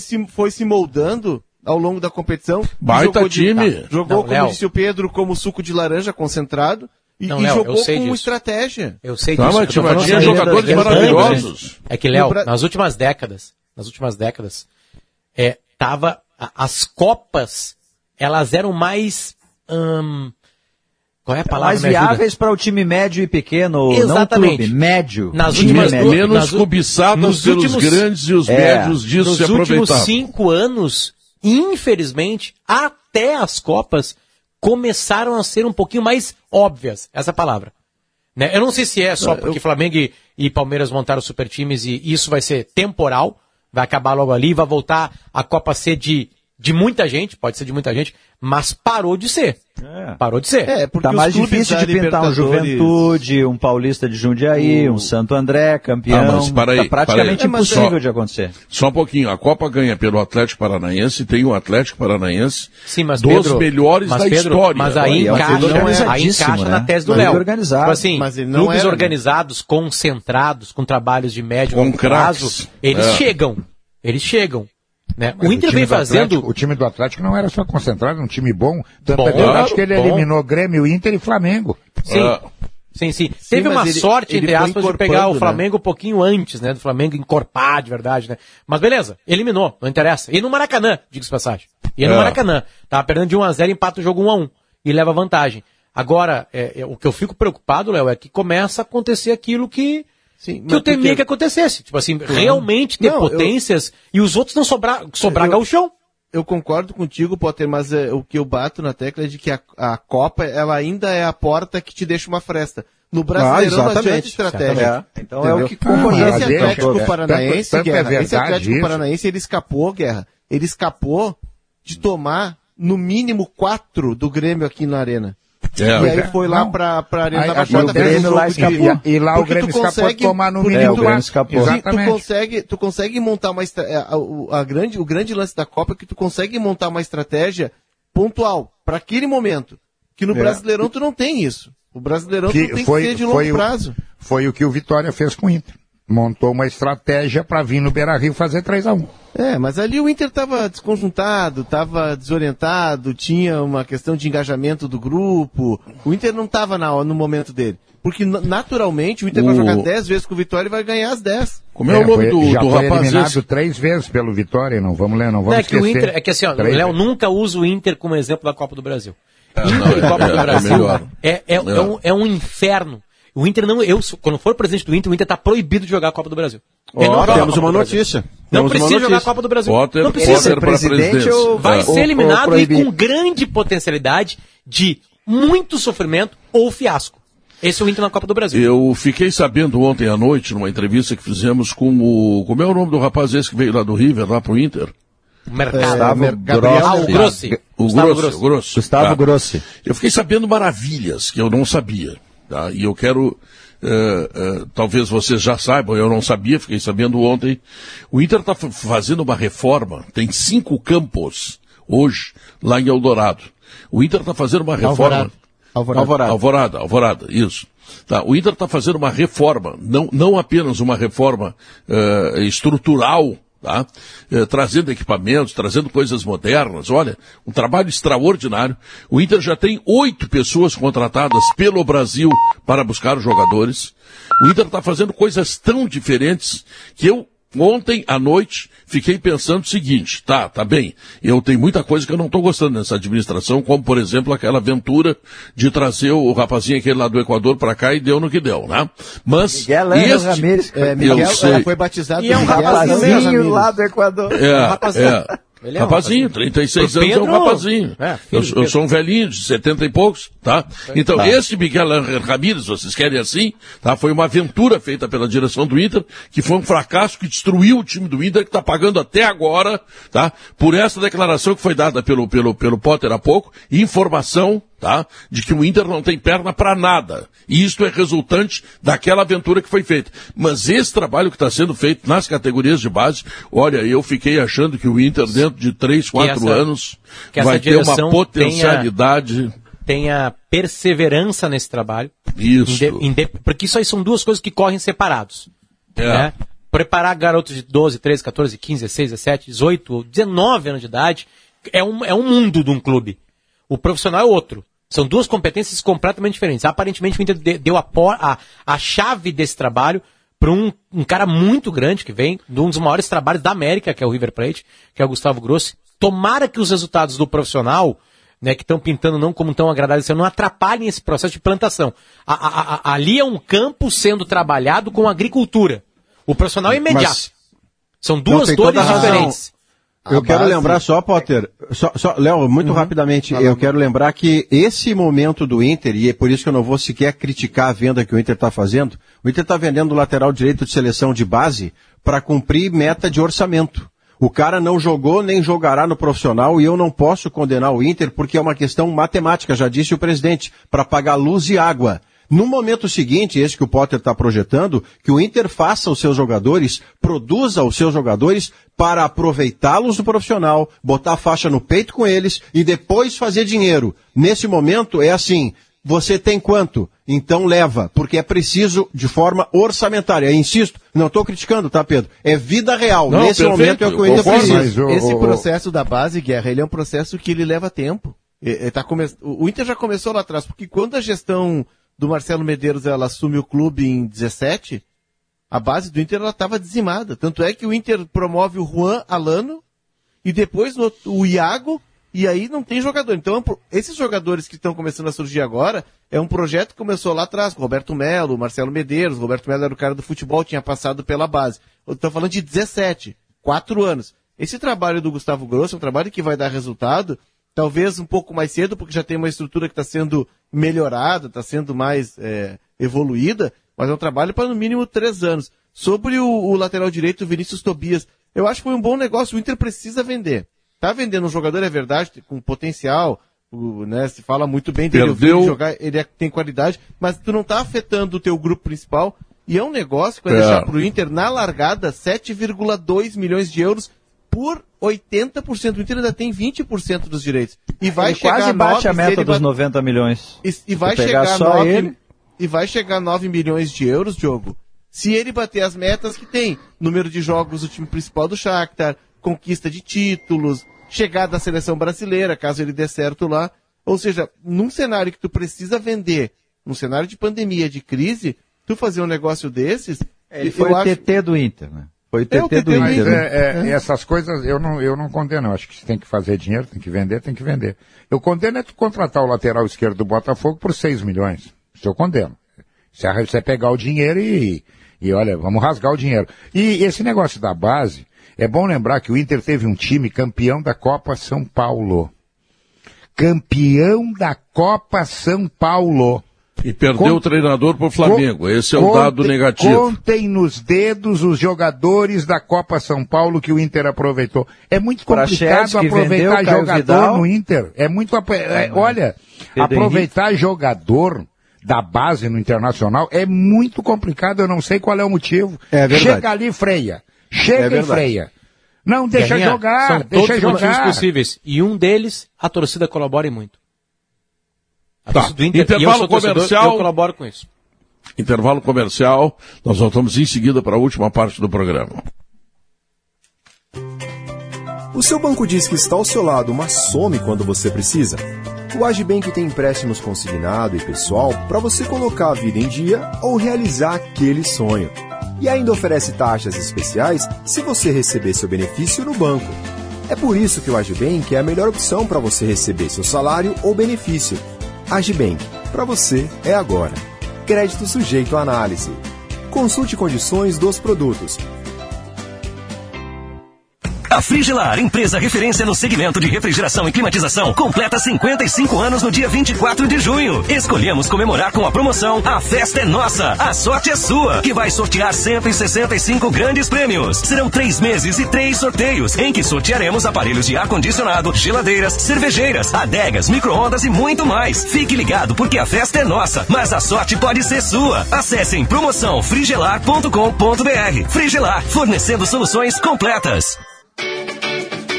se, foi se moldando ao longo da competição. Baita Jogou de- time. tá, jogou, Não, como Léo. disse o Pedro, como suco de laranja concentrado. E, Não, e Léo, jogou com disso. estratégia. Eu sei Tá, disso. mas eu tô tinha- falando jogadores das maravilhosos. É que, Léo, Bra- nas últimas décadas, nas últimas décadas, é, tava, a- as Copas, elas eram mais, hum, qual é a palavra? mais viáveis para o time médio e pequeno, Exatamente. não clube, médio. Nas Time últimas médio. Menos nas cobiçadas nos pelos últimos- grandes e os É, médios disso Nos se últimos aproveitavam. cinco anos, infelizmente, até as Copas começaram a ser um pouquinho mais óbvias, essa palavra. Né? Eu não sei se é só porque Flamengo e, e Palmeiras montaram super times e isso vai ser temporal, vai acabar logo ali, vai voltar a Copa ser de, de muita gente, pode ser de muita gente, mas parou de ser. Parou de ser. É, porque Tá os mais difícil de pintar um Juventude, um Paulista de Jundiaí, um Santo André, campeão. Ah, mas para aí, tá praticamente para aí. É, impossível só- de acontecer. Só um pouquinho. A Copa ganha pelo Atlético Paranaense, tem o Atlético Paranaense Sim, mas dos Pedro, melhores mas da Pedro, história. Mas aí é um encaixa, clube aí organizadíssimo, encaixa né? na tese do Clube Léo. organizado. Tipo assim, não clubes era, né? organizados, concentrados, com trabalhos de médio e Com prazo, eles É. chegam. Eles chegam. Né? O Inter time vem do fazendo. Atlético- o time do Atlético não era só concentrado, era um time bom. Tanto Bom, é verdade que ele bom. eliminou Grêmio, Inter e Flamengo. Sim. Ah. Sim, sim. Teve mas uma ele- sorte, ele entre aspas, de pegar o né? Flamengo um pouquinho antes, né? Do Flamengo encorpar de verdade, né? Mas beleza, eliminou, não interessa. E no Maracanã, diga-se passagem. E no É. Maracanã. Tava perdendo de 1x0, empata o jogo 1x1. E leva vantagem. Agora, é, é, o que eu fico preocupado, Léo, é que começa a acontecer aquilo que, Sim, que eu temia porque- que acontecesse. Tipo assim, realmente ter Não, eu- potências e os outros não sobrar, sobrar Eu- gauchão. Eu concordo contigo, Potter, mas é, o que eu bato na tecla é de que a, a Copa, ela ainda é a porta que te deixa uma fresta. No Brasileirão não adianta exatamente. estratégia. É, então é o que Entendeu? concordamos. Esse Ah, mas Atlético é- Paranaense, tanto- tanto é Guerra, esse verdade Atlético isso. Paranaense, ele escapou, Guerra. Ele escapou de tomar, no mínimo, quatro do Grêmio aqui na Arena. É. e aí é. foi lá Não. pra, pra Arena Aí- da Baixada. o Grêmio um lá jogo de- escapou. E lá o Porque Grêmio tu escapou tomar no mínimo tu- quatro. escapou. Sim, Tu Exatamente. consegue, tu consegue montar uma é, a, o- a grande, o grande lance da Copa é que tu consegue montar uma estratégia pontual para aquele momento. Que no É. Brasileirão tu não tem isso. O Brasileirão tu Que tem foi, que ser de longo foi, o, prazo. foi o que o Vitória fez com o Inter. Montou uma estratégia para vir no Beira Rio fazer 3x1. É, mas ali o Inter estava desconjuntado, estava desorientado, tinha uma questão de engajamento do grupo. O Inter não estava no momento dele. Porque na- naturalmente o Inter vai O- jogar 10 vezes com o Vitória e vai ganhar as 10. Como é, o nome do, já do foi rapaz eliminado esse? três vezes pelo Vitória, não vamos ler, não Não, vamos é que o esquecer. Inter, é que assim, ó, o Léo vezes. nunca usa o Inter como exemplo da Copa do Brasil. É, Inter não, e Copa é- do é Brasil é, é, é, É. um, é um inferno. O Inter não, eu, quando for presidente do Inter, o Inter tá proibido de jogar a Copa do Brasil. Ele Ó, não joga a temos Copa uma do Brasil. notícia. Não Temos precisa jogar a. Copa do Brasil. Potter- não precisa. Pra presidência. ou Vai É. ser ou- eliminado ou e proibir. com grande potencialidade de muito sofrimento ou fiasco. Esse é o Inter na Copa do Brasil. Eu fiquei sabendo ontem à noite, numa entrevista que fizemos com o. Como é o nome do rapaz esse que veio lá do River, lá pro Inter? O mercado. Gustavo Mer- Gabriel Ah, o Grossi. O Gustavo Grossi, o Grossi. Gustavo Tá. Grossi. Eu fiquei sabendo maravilhas que eu não sabia. Tá? E eu quero, eh, eh, talvez vocês já saibam, eu não sabia, fiquei sabendo ontem. O Inter está fazendo uma reforma, tem cinco campos hoje lá em Eldorado. O Inter está fazendo uma reforma. Alvorada. Alvorada. Alvorada, Alvorada, isso. Tá, o Inter está fazendo uma reforma, não, não apenas uma reforma eh, estrutural, tá? Eh, trazendo equipamentos, trazendo coisas modernas. Olha, um trabalho extraordinário. O Inter já tem oito pessoas contratadas pelo Brasil para buscar os jogadores. O Inter está fazendo coisas tão diferentes que eu Ontem à noite fiquei pensando o seguinte, tá, tá bem, eu tenho muita coisa que eu não estou gostando nessa administração, como por exemplo aquela aventura de trazer o rapazinho aquele lá do Equador para cá e deu no que deu, né? Mas Miguel Angel este, Ramírez. É, eu Miguel foi batizado E é um Miguel rapazinho Ramírez. lá do Equador. é, rapazinho. é. Ele é um rapazinho, 36 Pro anos é um Pedro, rapazinho. é, filho eu, eu Pedro. sou um velhinho de 70 e poucos, tá? Então, Tá. esse Miguel Ramírez, vocês querem assim, tá? Foi uma aventura feita pela direção do Inter, que foi um fracasso que destruiu o time do Inter, que está pagando até agora, tá? Por essa declaração que foi dada pelo, pelo, pelo Potter há pouco, informação, tá? De que o Inter não tem perna para nada. E isto é resultante daquela aventura que foi feita. Mas esse trabalho que está sendo feito nas categorias de base, olha, eu fiquei achando que o Inter, dentro de três, quatro anos, vai ter uma potencialidade. Tenha perseverança nesse trabalho. Isso. Inde- inde- porque isso aí são duas coisas que correm separados. É. né? Preparar garotos de 12, 13, 14, 15, 16, 17, 18, 19 anos de idade é um, é um mundo de um clube. O profissional é outro. São duas competências completamente diferentes. Aparentemente o Inter de- deu a, a, a chave desse trabalho para um, um cara muito grande que vem de um dos maiores trabalhos da América, que é o River Plate, que é o Gustavo Grossi. Tomara que os resultados do profissional, né, que estão pintando não como tão agradáveis, não atrapalhem esse processo de plantação. A- a- a- ali é um campo sendo trabalhado com agricultura. O profissional é imediato. Mas- São duas dores toda a. Eu A quero base- lembrar só, Potter, só, só- Léo, muito rapidamente, eu quero lembrar que esse momento do Inter, e é por isso que eu não vou sequer criticar a venda que o Inter está fazendo, o Inter está vendendo o lateral direito de seleção de base para cumprir meta de orçamento. O cara não jogou nem jogará no profissional e eu não posso condenar o Inter porque é uma questão matemática, já disse o presidente, para pagar luz e água. No momento seguinte, esse que o Potter está projetando, que o Inter faça os seus jogadores, produza os seus jogadores para aproveitá-los no profissional, botar a faixa no peito com eles e depois fazer dinheiro. Nesse momento é assim, você tem quanto? Então leva, porque é preciso de forma orçamentária. Insisto, não estou criticando, tá, Pedro? É vida real. Não, Nesse perfeito, momento é o que o eu Inter precisa. Esse processo da base, Guerra, ele é um processo que ele leva tempo. E- e tá come... O Inter já começou lá atrás, porque quando a gestão do Marcelo Medeiros ela assume o clube em 17, a base do Inter ela estava dizimada. Tanto é que o Inter promove o Juan Alano e depois no- o Iago e aí não tem jogador. Então, é esses jogadores que estão começando a surgir agora é um projeto que começou lá atrás, com Roberto Melo, Marcelo Medeiros. Roberto Melo era o cara do futebol, tinha passado pela base. Tô falando de 17, quatro anos. Esse trabalho do Gustavo Grosso é um trabalho que vai dar resultado, talvez um pouco mais cedo, porque já tem uma estrutura que está sendo melhorada, está sendo mais é, evoluída, mas é um trabalho para no mínimo três anos. Sobre o, o lateral direito, o Vinícius Tobias, eu acho que foi um bom negócio. O Inter precisa vender. Tá vendendo um jogador, é verdade, com potencial, o, né, se fala muito bem dele, Perdeu. ele jogar, ele é- tem qualidade, mas tu não tá afetando o teu grupo principal, e é um negócio que vai É. deixar pro Inter, na largada, 7,2 milhões de euros por 80%. O Inter ainda tem 20% dos direitos. E vai Ele chegar quase bate 9, a meta ele dos bat- 90 milhões. e, e vai chegar só 9, ele- e vai chegar 9 milhões de euros, Diogo, se ele bater as metas que tem. Número de jogos do time principal do Shakhtar, conquista de títulos, chegada à seleção brasileira, caso ele dê certo lá. Ou seja, num cenário que tu precisa vender, num cenário de pandemia, de crise, tu fazer um negócio desses, Ele eu foi o acho- TT do Inter, né? Foi o É, o TT do TT do Mas Inter. Né? é, é, essas coisas eu não, eu não condeno. Eu acho que se tem que fazer dinheiro, tem que vender, tem que vender. Eu condeno é tu contratar o lateral esquerdo do Botafogo por 6 milhões. Isso eu condeno. Você você pegar o dinheiro e, e olha, vamos rasgar o dinheiro. E esse negócio da base, é bom lembrar que o Inter teve um time campeão da Copa São Paulo. Campeão da Copa São Paulo. E perdeu o treinador pro Flamengo. Esse é o dado negativo. Contem nos dedos os jogadores da Copa São Paulo que o Inter aproveitou. É muito complicado Praxedes, aproveitar vendeu, jogador Vidal. no Inter. É muito. é, olha, Pedro aproveitar jogador da base no Internacional é muito complicado. Eu não sei qual é o motivo. É verdade. Chega ali e freia. Chega É e freia. Não, deixa Guerrinha, jogar, São deixa todos motivos jogar. possíveis. E um deles, a torcida colabora e muito. Tá. Inter, eu Intervalo comercial. eu colaboro com isso. Intervalo comercial. Nós voltamos em seguida para a última parte do programa. O seu banco diz que está ao seu lado, mas some quando você precisa? O Agibank tem empréstimos consignado e pessoal para você colocar a vida em dia ou realizar aquele sonho. E ainda oferece taxas especiais se você receber seu benefício no banco. É por isso que o Agibank é a melhor opção para você receber seu salário ou benefício. Agibank, para você é agora. Crédito sujeito à análise. Consulte condições dos produtos. A Frigelar, empresa referência no segmento de refrigeração e climatização, completa 55 anos no dia 24 de junho. Escolhemos comemorar com a promoção A Festa é Nossa, a sorte é sua, que vai sortear 165 grandes prêmios. Serão três meses e três sorteios, em que sortearemos aparelhos de ar-condicionado, geladeiras, cervejeiras, adegas, micro-ondas e muito mais. Fique ligado porque a festa é nossa, mas a sorte pode ser sua. Acessem promoçãofrigelar.com.br. Frigelar, fornecendo soluções completas.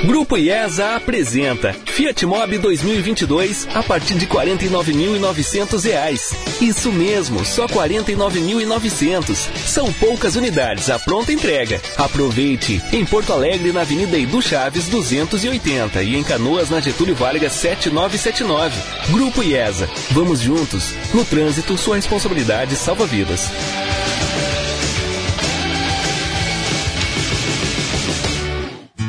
Grupo IESA apresenta Fiat Mobi 2022 a partir de 49.900 reais. Isso mesmo, só R$ 49.900. São poucas unidades à pronta entrega. Aproveite! Em Porto Alegre, na Avenida Edu Chaves 280 e em Canoas, na Getúlio Vargas 7979. Grupo IESA. Vamos juntos. No trânsito, sua responsabilidade salva vidas.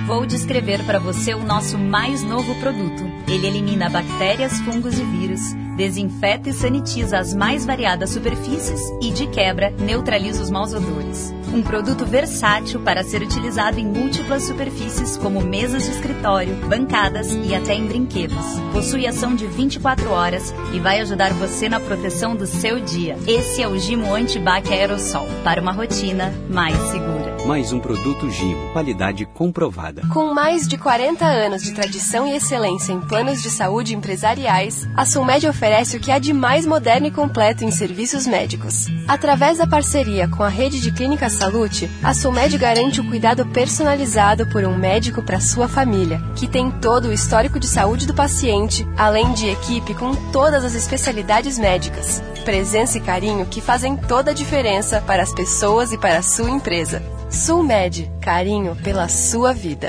Vou descrever para você o nosso mais novo produto. Ele elimina bactérias, fungos e vírus, desinfeta e sanitiza as mais variadas superfícies e, de quebra, neutraliza os maus odores. Um produto versátil para ser utilizado em múltiplas superfícies, como mesas de escritório, bancadas e até em brinquedos. Possui ação de 24 horas e vai ajudar você na proteção do seu dia. Esse é o Gimo Antibac Aerosol, para uma rotina mais segura. Mais um produto Gimo, qualidade comprovada. Com mais de 40 anos de tradição e excelência em planos de saúde empresariais, a Sulmed oferece o que há de mais moderno e completo em serviços médicos. Através da parceria com a rede de clínica Salute, a Sulmed garante o cuidado personalizado por um médico para sua família, que tem todo o histórico de saúde do paciente, além de equipe com todas as especialidades médicas. Presença e carinho que fazem toda a diferença para as pessoas e para a sua empresa. Sulmed, carinho pela sua vida.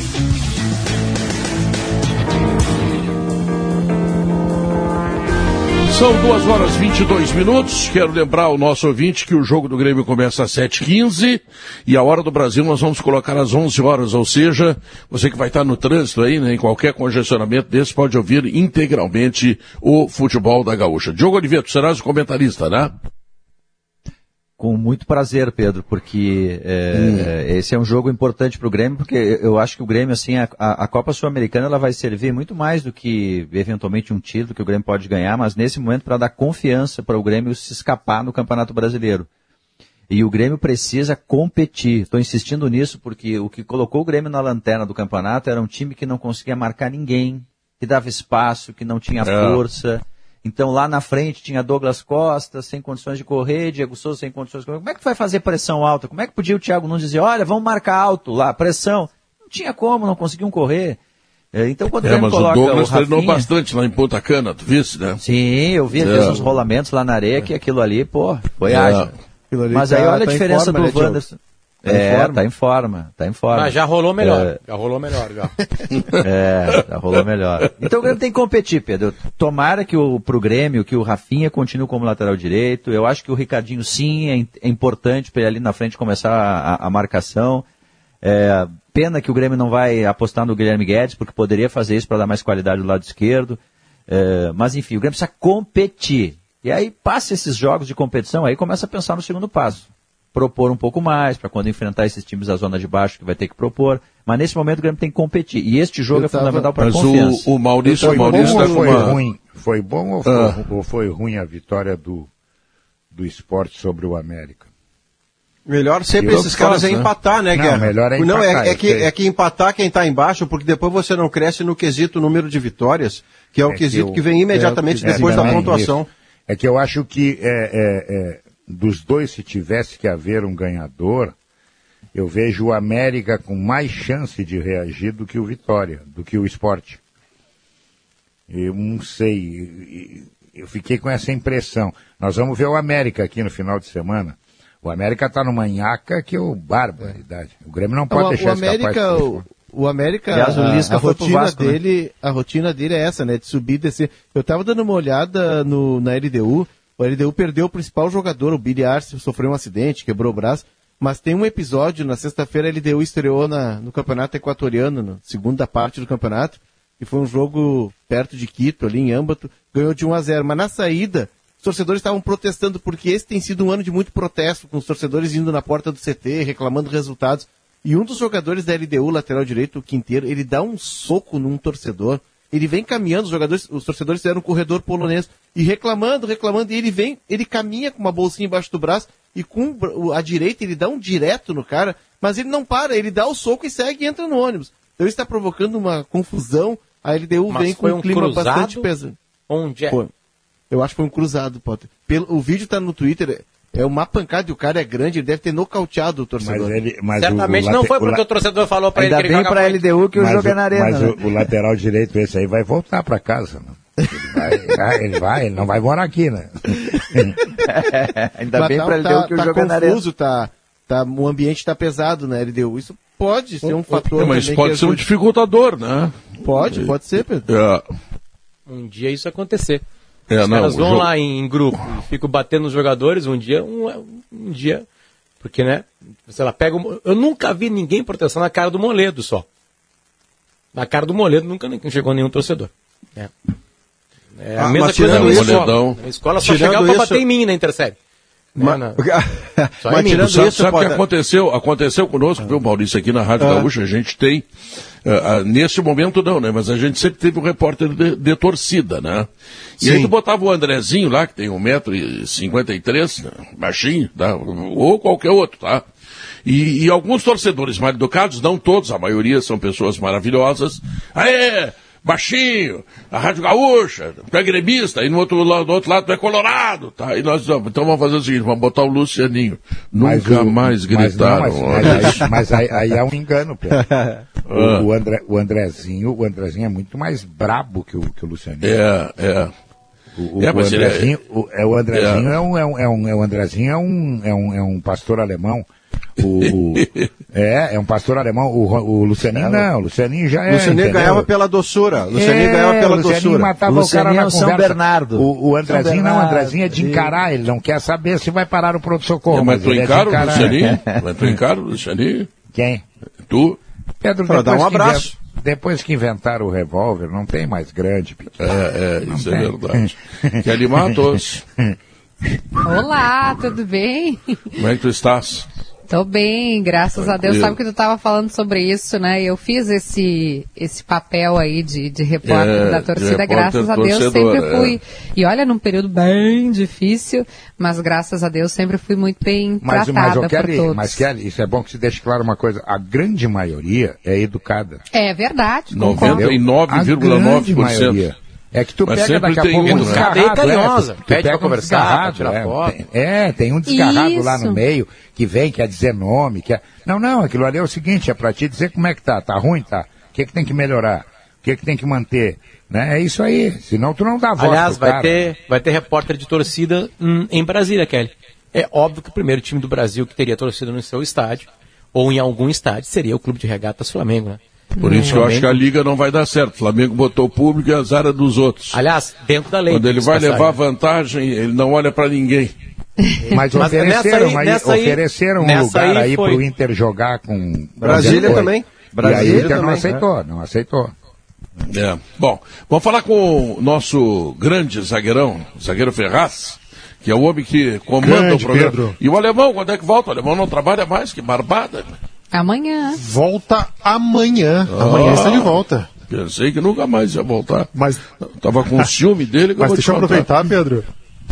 São duas horas e 22 minutos. Quero lembrar ao nosso ouvinte que o jogo do Grêmio começa às 7h15 e a hora do Brasil nós vamos colocar às 11 horas. Ou seja, você que vai estar no trânsito aí, né, em qualquer congestionamento desse, pode ouvir integralmente o futebol da Gaúcha. Diogo Oliveira, tu serás o comentarista, né? Com muito prazer, Pedro, porque é, Hum. esse é um jogo importante para o Grêmio, porque eu acho que o Grêmio, assim, a, a- Copa Sul-Americana ela vai servir muito mais do que eventualmente um título que o Grêmio pode ganhar, mas nesse momento para dar confiança para o Grêmio se escapar no Campeonato Brasileiro. E o Grêmio precisa competir. Estou insistindo nisso porque o que colocou o Grêmio na lanterna do campeonato era um time que não conseguia marcar ninguém, que dava espaço, que não tinha É. força. Então lá na frente tinha Douglas Costa sem condições de correr, Diego Souza sem condições de correr. Como é que vai fazer pressão alta? Como é que podia o Thiago Nunes dizer, olha, vamos marcar alto lá, pressão? Não tinha como, não conseguiam correr. É, Então quando o É, mas o coloca Douglas o treinou Rafinha, bastante lá em Ponta Cana, tu viste, né? Sim, eu vi, ele É. uns rolamentos lá na areia, que aquilo ali, pô, foi É. ágil. Aquilo ali Mas tá- aí olha tá a diferença forma, do né? Wanderson. Tá é, em forma. tá em forma, tá em forma. Mas já rolou melhor, é... já rolou melhor, já. [LAUGHS] é, já rolou melhor. Então o Grêmio tem que competir, Pedro. Tomara que o, pro Grêmio, que o Rafinha continue como lateral direito. Eu acho que o Ricardinho sim é, é importante para ele ali na frente começar a, a marcação. É, pena que o Grêmio não vai apostar no Guilherme Guedes, porque poderia fazer isso para dar mais qualidade do lado esquerdo. É, mas enfim, o Grêmio precisa competir. E aí passa esses jogos de competição, aí começa a pensar no segundo passo propor um pouco mais, para quando enfrentar esses times da zona de baixo que vai ter que propor. Mas nesse momento o Grêmio tem que competir. E este jogo é tava... é fundamental para a confiança. O, o Maurício, foi o Maurício bom, tá foi uma... ruim? Foi bom ou foi, ah. ou foi ruim a vitória do, do esporte sobre o América? Melhor sempre esses caras é empatar, né, Guerra? Não, melhor é empatar. Não, é, é que, é que empatar quem está embaixo, porque depois você não cresce no quesito número de vitórias, que é o é quesito que, eu, que, vem imediatamente é, depois da pontuação. Isso. É que eu acho que é, é dos dois, se tivesse que haver um ganhador, eu vejo o América com mais chance de reagir do que o Vitória, do que o esporte. Eu não sei, eu fiquei com essa impressão. Nós vamos ver o América aqui no final de semana. O América está numa nhaca que é o barbaridade. O Grêmio não pode o, deixar o América, o, o América, a, a, rotina Vasco, né? dele, né? a rotina dele é essa, né? De subir e descer. Eu estava dando uma olhada no, na LDU. O LDU perdeu o principal jogador, o Billy Arce, sofreu um acidente, quebrou o braço. Mas tem um episódio, na sexta-feira, a LDU estreou na, no campeonato equatoriano, na segunda parte do campeonato, e foi um jogo perto de Quito, ali em Âmbato, ganhou de 1 a 0 Mas na saída, os torcedores estavam protestando, porque esse tem sido um ano de muito protesto, com os torcedores indo na porta do CT, reclamando resultados. E um dos jogadores da LDU, lateral direito, o Quinteiro, ele dá um soco num torcedor ele vem caminhando, os jogadores, os torcedores fizeram um corredor polonês e reclamando, reclamando, e ele vem, ele caminha com uma bolsinha embaixo do braço e com a direita ele dá um direto no cara, mas ele não para, ele dá o soco e segue e entra no ônibus. Então isso está provocando uma confusão. A LDU mas vem com um, um clima bastante pesado. Onde é? Pô, eu acho que foi um cruzado, Potter. Pelo, o vídeo está no Twitter. É uma pancada e o cara é grande, ele deve ter nocauteado o torcedor. Mas ele, mas Certamente o, o não foi porque o, o torcedor falou para ele que ele bem para a LDU que o jogo é na arena. Mas né? o, lateral direito esse aí vai voltar para casa. Né? Ele vai, ele vai, ele não vai morar aqui, né? é, [LAUGHS] ainda mas bem tá, para LDU tá, que o tá jogo confuso, é na arena. Tá, tá, o ambiente está pesado na LDU. Isso pode ser um fator. É, mas pode ser um dificultador, né? Pode, pode ser, Pedro. É. Um dia isso acontecer. É, Os não, caras vão jogo... lá em, grupo, ficam batendo nos jogadores um dia, um, um dia, porque, né, sei lá, pega o, Eu nunca vi ninguém protestando na cara do Moledo só. Na cara do Moledo nunca chegou nenhum torcedor. É. É a ah, mesma coisa na escola. Na escola só chegava pra bater em mim na intersérie. [LAUGHS] Mas, né, mas tirando sabe, isso, sabe o que aconteceu? Aconteceu conosco, viu, Maurício, aqui na Rádio ah. Gaúcha, a gente tem, uh, uh, nesse momento não, né, mas a gente sempre teve um repórter de, de torcida, né? E Sim. aí tu botava o Andrezinho lá, que tem 1,53m, né, baixinho, tá? ou qualquer outro, tá? E, e, alguns torcedores mal educados, não todos, a maioria são pessoas maravilhosas. Aê! Baixinho, a Rádio Gaúcha, tu é gremista, e no outro, lado, do outro lado tu é colorado, tá? E nós então vamos fazer o seguinte, vamos botar o Lucianinho. Mas Nunca o, mais gritaram. Mas, não, mas, aí, mas aí, aí, é um engano, Pedro. [LAUGHS] O, ah. o, André, o Andrezinho, o Andrezinho é muito mais brabo que o, que o Lucianinho. É, é. O, o, é, o Andrezinho, é, o, é, o Andrezinho é. é, um, é, um, é um, é um Andrezinho é um, é um, é um pastor alemão o, é, é um pastor alemão. O, o Lucianinho não, o Lucianinho já é. Lucianinho entendeu? ganhava pela doçura. Lucianinho é, ganhava pela Lucianinho doçura. matava o, o cara na São Bernardo. O, o Andrezinho não, o Andrezinho é de encarar, ele não quer saber se vai parar o pronto-socorro. Mas, mas tu encara o Lucianinho? [LAUGHS] Mas tu encara o Lucianinho? Quem? Tu? Pedro, Para dar um abraço. Depois que inventaram o revólver, não tem mais grande, pequeno. É, é, isso é tem. é verdade. [LAUGHS] Quer animar todos. [LAUGHS] Olá, tudo bem? Como é que tu estás? Tô bem, graças Tranquilo. a Deus. Sabe que tu estava falando sobre isso, né? Eu fiz esse, esse papel aí de, de repórter é, da torcida, graças a Deus sempre fui. É. E olha, num período bem difícil, mas graças a Deus sempre fui muito bem mas, tratada mas, Kelly, por todos. Mas Kelly, isso é bom que se deixe claro uma coisa, a grande maioria é educada. É verdade. 99,9%. É que tu Mas pega daqui a pouco um né? desgarrado. É, carinhosa. Tu pede pra conversar, um tirar é, foto. Tem, é, tem um desgarrado Isso. lá no meio que vem, quer dizer nome, quer... Não, não, aquilo ali é o seguinte, é pra te dizer como é que tá. Tá ruim, tá? O que é que tem que melhorar? O que é que tem que manter? Né? É isso aí, senão tu não dá voz Aliás, vai cara. ter, vai ter repórter de torcida hum, em Brasília, Kelly. É óbvio que o primeiro time do Brasil que teria torcida no seu estádio ou em algum estádio, seria o Clube de Regatas Flamengo, né? Por isso que eu acho que a liga não vai dar certo. O Flamengo botou o público e azar é dos outros. Aliás, dentro da lei. Quando ele vai levar vantagem, ele não olha para ninguém. [LAUGHS] Mas ofereceram, aí, nessa aí, ofereceram um lugar aí, aí para o Inter jogar com Brasília também. Brasília e aí o Inter não aceitou, né? não aceitou. É. Bom, vamos falar com o nosso grande zagueirão, zagueiro Ferraz, que é o homem que comanda grande, o programa. Pedro. E o alemão, quando é que volta? O alemão não trabalha mais, que barbada. Amanhã. Volta amanhã. Oh, amanhã está de volta. Pensei que nunca mais ia voltar. Mas tava com ciúme dele. Mas deixa eu aproveitar, Pedro.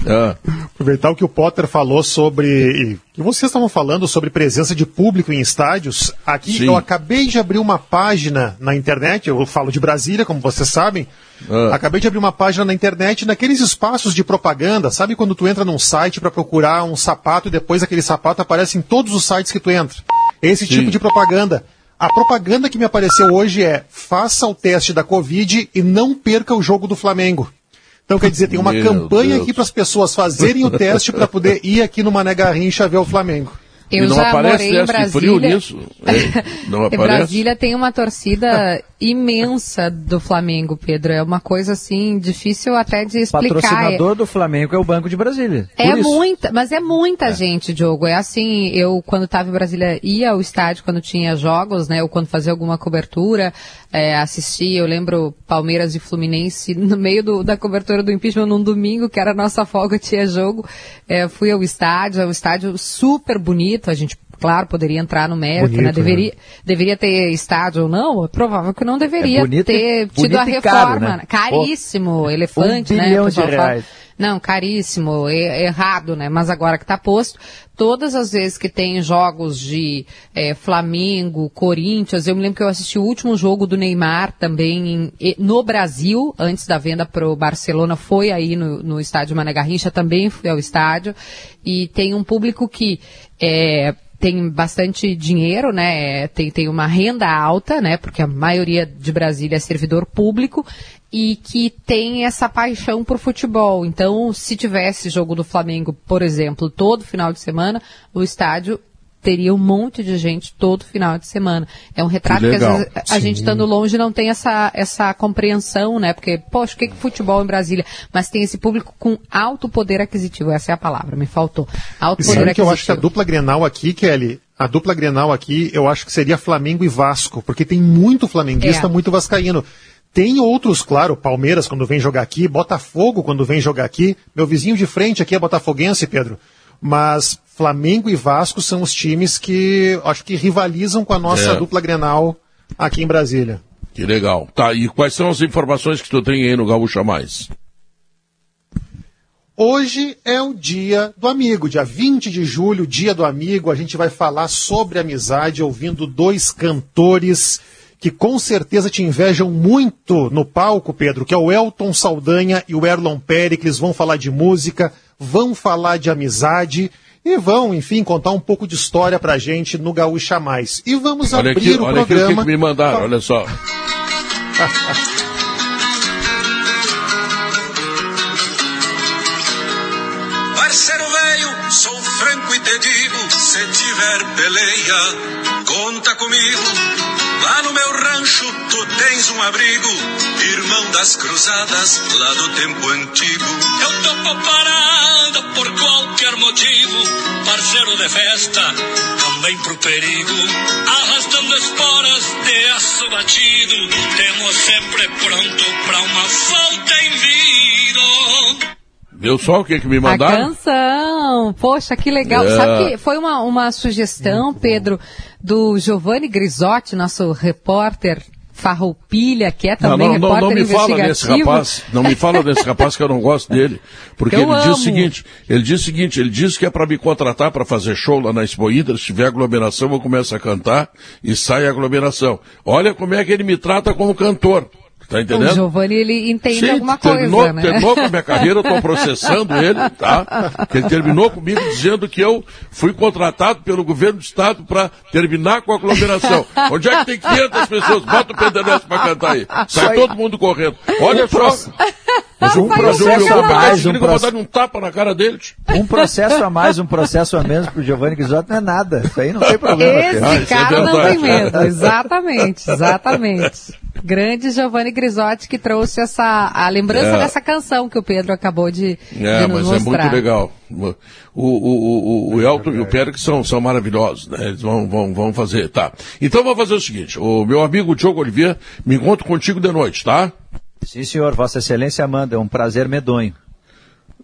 É. Aproveitar o que o Potter falou sobre. que vocês estavam falando sobre presença de público em estádios. Aqui Sim. eu acabei de abrir uma página na internet, eu falo de Brasília, como vocês sabem. É. Acabei de abrir uma página na internet naqueles espaços de propaganda. Sabe quando tu entra num site para procurar um sapato e depois aquele sapato aparece em todos os sites que tu entra? Esse Sim. tipo de propaganda. A propaganda que me apareceu hoje é: faça o teste da Covid e não perca o jogo do Flamengo. Então, quer dizer, tem uma Meu campanha Deus. aqui para as pessoas fazerem o teste para poder ir aqui no Mané Garrincha ver o Flamengo. Eu já morei em Brasília. Frio nisso. É, [LAUGHS] não aparece. Brasília tem uma torcida imensa do Flamengo, Pedro. É uma coisa assim difícil até de explicar. O patrocinador do Flamengo é o Banco de Brasília. É muita, mas é muita é. gente, Diogo. É assim, eu quando estava em Brasília ia ao estádio quando tinha jogos, né? Ou quando fazia alguma cobertura, é, assistia. Eu lembro Palmeiras e Fluminense no meio do, da cobertura do impeachment num domingo, que era a nossa folga, tinha jogo. É, fui ao estádio, é um estádio super bonito. A gente claro, poderia entrar no mérito, né? bonito, né? Deveria, né? deveria ter estádio ou não? É provável que não deveria é bonito, ter tido a reforma. Caro, né? Caríssimo, Pô, elefante, um né? Bilhão de reais. Fala. Não, caríssimo, errado, né? Mas agora que está posto, todas as vezes que tem jogos de é, Flamengo, Corinthians, eu me lembro que eu assisti o último jogo do Neymar também em, no Brasil, antes da venda para o Barcelona, foi aí no, no estádio Mané Garrincha, também fui ao estádio, e tem um público que é, tem bastante dinheiro, né? Tem, tem uma renda alta, né? Porque a maioria de Brasília é servidor público e que tem essa paixão por futebol. Então, se tivesse jogo do Flamengo, por exemplo, todo final de semana, o estádio teria um monte de gente todo final de semana. É um retrato que, que às vezes a Sim. gente estando longe não tem essa, essa compreensão, né? Porque, poxa, o que é futebol em Brasília? Mas tem esse público com alto poder aquisitivo, essa é a palavra, me faltou. Alto e poder aquisitivo. que eu acho que a dupla Grenal aqui, Kelly, a dupla Grenal aqui, eu acho que seria Flamengo e Vasco, porque tem muito flamenguista, é. muito vascaíno. Tem outros, claro, Palmeiras quando vem jogar aqui, Botafogo quando vem jogar aqui. Meu vizinho de frente aqui é botafoguense, Pedro. Mas Flamengo e Vasco são os times que acho que rivalizam com a nossa é. dupla Grenal aqui em Brasília. Que legal. Tá, e quais são as informações que tu tem aí no Gaúcha Mais? Hoje é o dia do amigo, dia 20 de julho, dia do amigo. A gente vai falar sobre amizade ouvindo dois cantores que com certeza te invejam muito no palco, Pedro, que é o Elton Saldanha e o Erlon Pericles. Vão falar de música, vão falar de amizade e vão, enfim, contar um pouco de história pra gente no Gaúcha Mais. E vamos olha abrir aqui, o olha programa. Olha que me mandaram, olha só. [LAUGHS] Parceiro velho, sou franco e te digo, se tiver peleia, conta comigo. Lá no meu rancho tu tens um abrigo, irmão das cruzadas lá do tempo antigo. Eu topo parada por qualquer motivo, parceiro de festa, também pro perigo. Arrastando esporas de aço batido, temos sempre pronto pra uma falta em vida. Viu só o que, que me mandaram? A canção! Poxa, que legal. É. Sabe que foi uma, uma sugestão, Pedro, do Giovanni Grisotti, nosso repórter Farroupilha, que é também não, não, repórter não, não me fala desse rapaz, não me fala desse rapaz que eu não gosto dele, porque eu ele amo. diz o seguinte, ele diz o seguinte, ele diz que é para me contratar para fazer show lá na Expo Inter, se tiver aglomeração eu começo a cantar e sai a aglomeração. Olha como é que ele me trata como cantor. Tá entendendo? O Giovanni, ele entende Sim, alguma terminou, coisa, né? Terminou com a minha [LAUGHS] carreira, eu estou processando ele, tá? Que ele terminou comigo dizendo que eu fui contratado pelo governo do estado para terminar com a aglomeração. Onde é que tem 500 pessoas? Bota o Pendereste para cantar aí. Sai todo mundo correndo. Olha só. Mas um processo a mais, um, processo... um tapa na cara dele. Um processo a mais, um processo a menos pro Giovanni Grisotti não é nada. Isso aí não tem problema. Esse ah, cara é não tem medo. Exatamente, exatamente. Grande Giovanni Grisotti que trouxe essa a lembrança é. dessa canção que o Pedro acabou de, é, de nos mas mostrar. é muito legal. O, o, o, o Elton e o Pedro que são, são maravilhosos, né? Eles vão, vão, vão fazer, tá. Então vamos fazer o seguinte, o meu amigo Diogo Oliveira, me encontro contigo de noite, tá? Sim, senhor. Vossa Excelência manda. É um prazer medonho.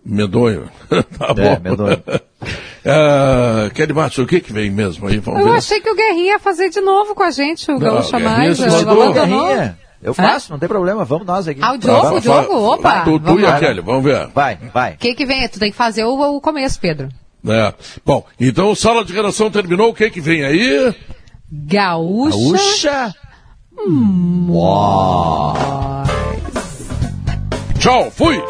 Medonho? [LAUGHS] tá bom. [LAUGHS] É, medonho. uh, Kelly Matos, o que que vem mesmo aí? Vamos eu ver. achei que o Guerrinha ia fazer de novo com a gente, o Gaúcha Mais. O Guerrinha. Eu faço, não tem problema, vamos nós aqui. Ah, o Diogo, o Diogo, opa. Tu, tu e a Kelly, vamos ver. Vai, vai. O que que vem? Tu tem que fazer o, o começo, Pedro. É. Bom, então sala de redação terminou, o que que vem aí? Gaúcha. Gaúcha. Hum. Tchau, fui!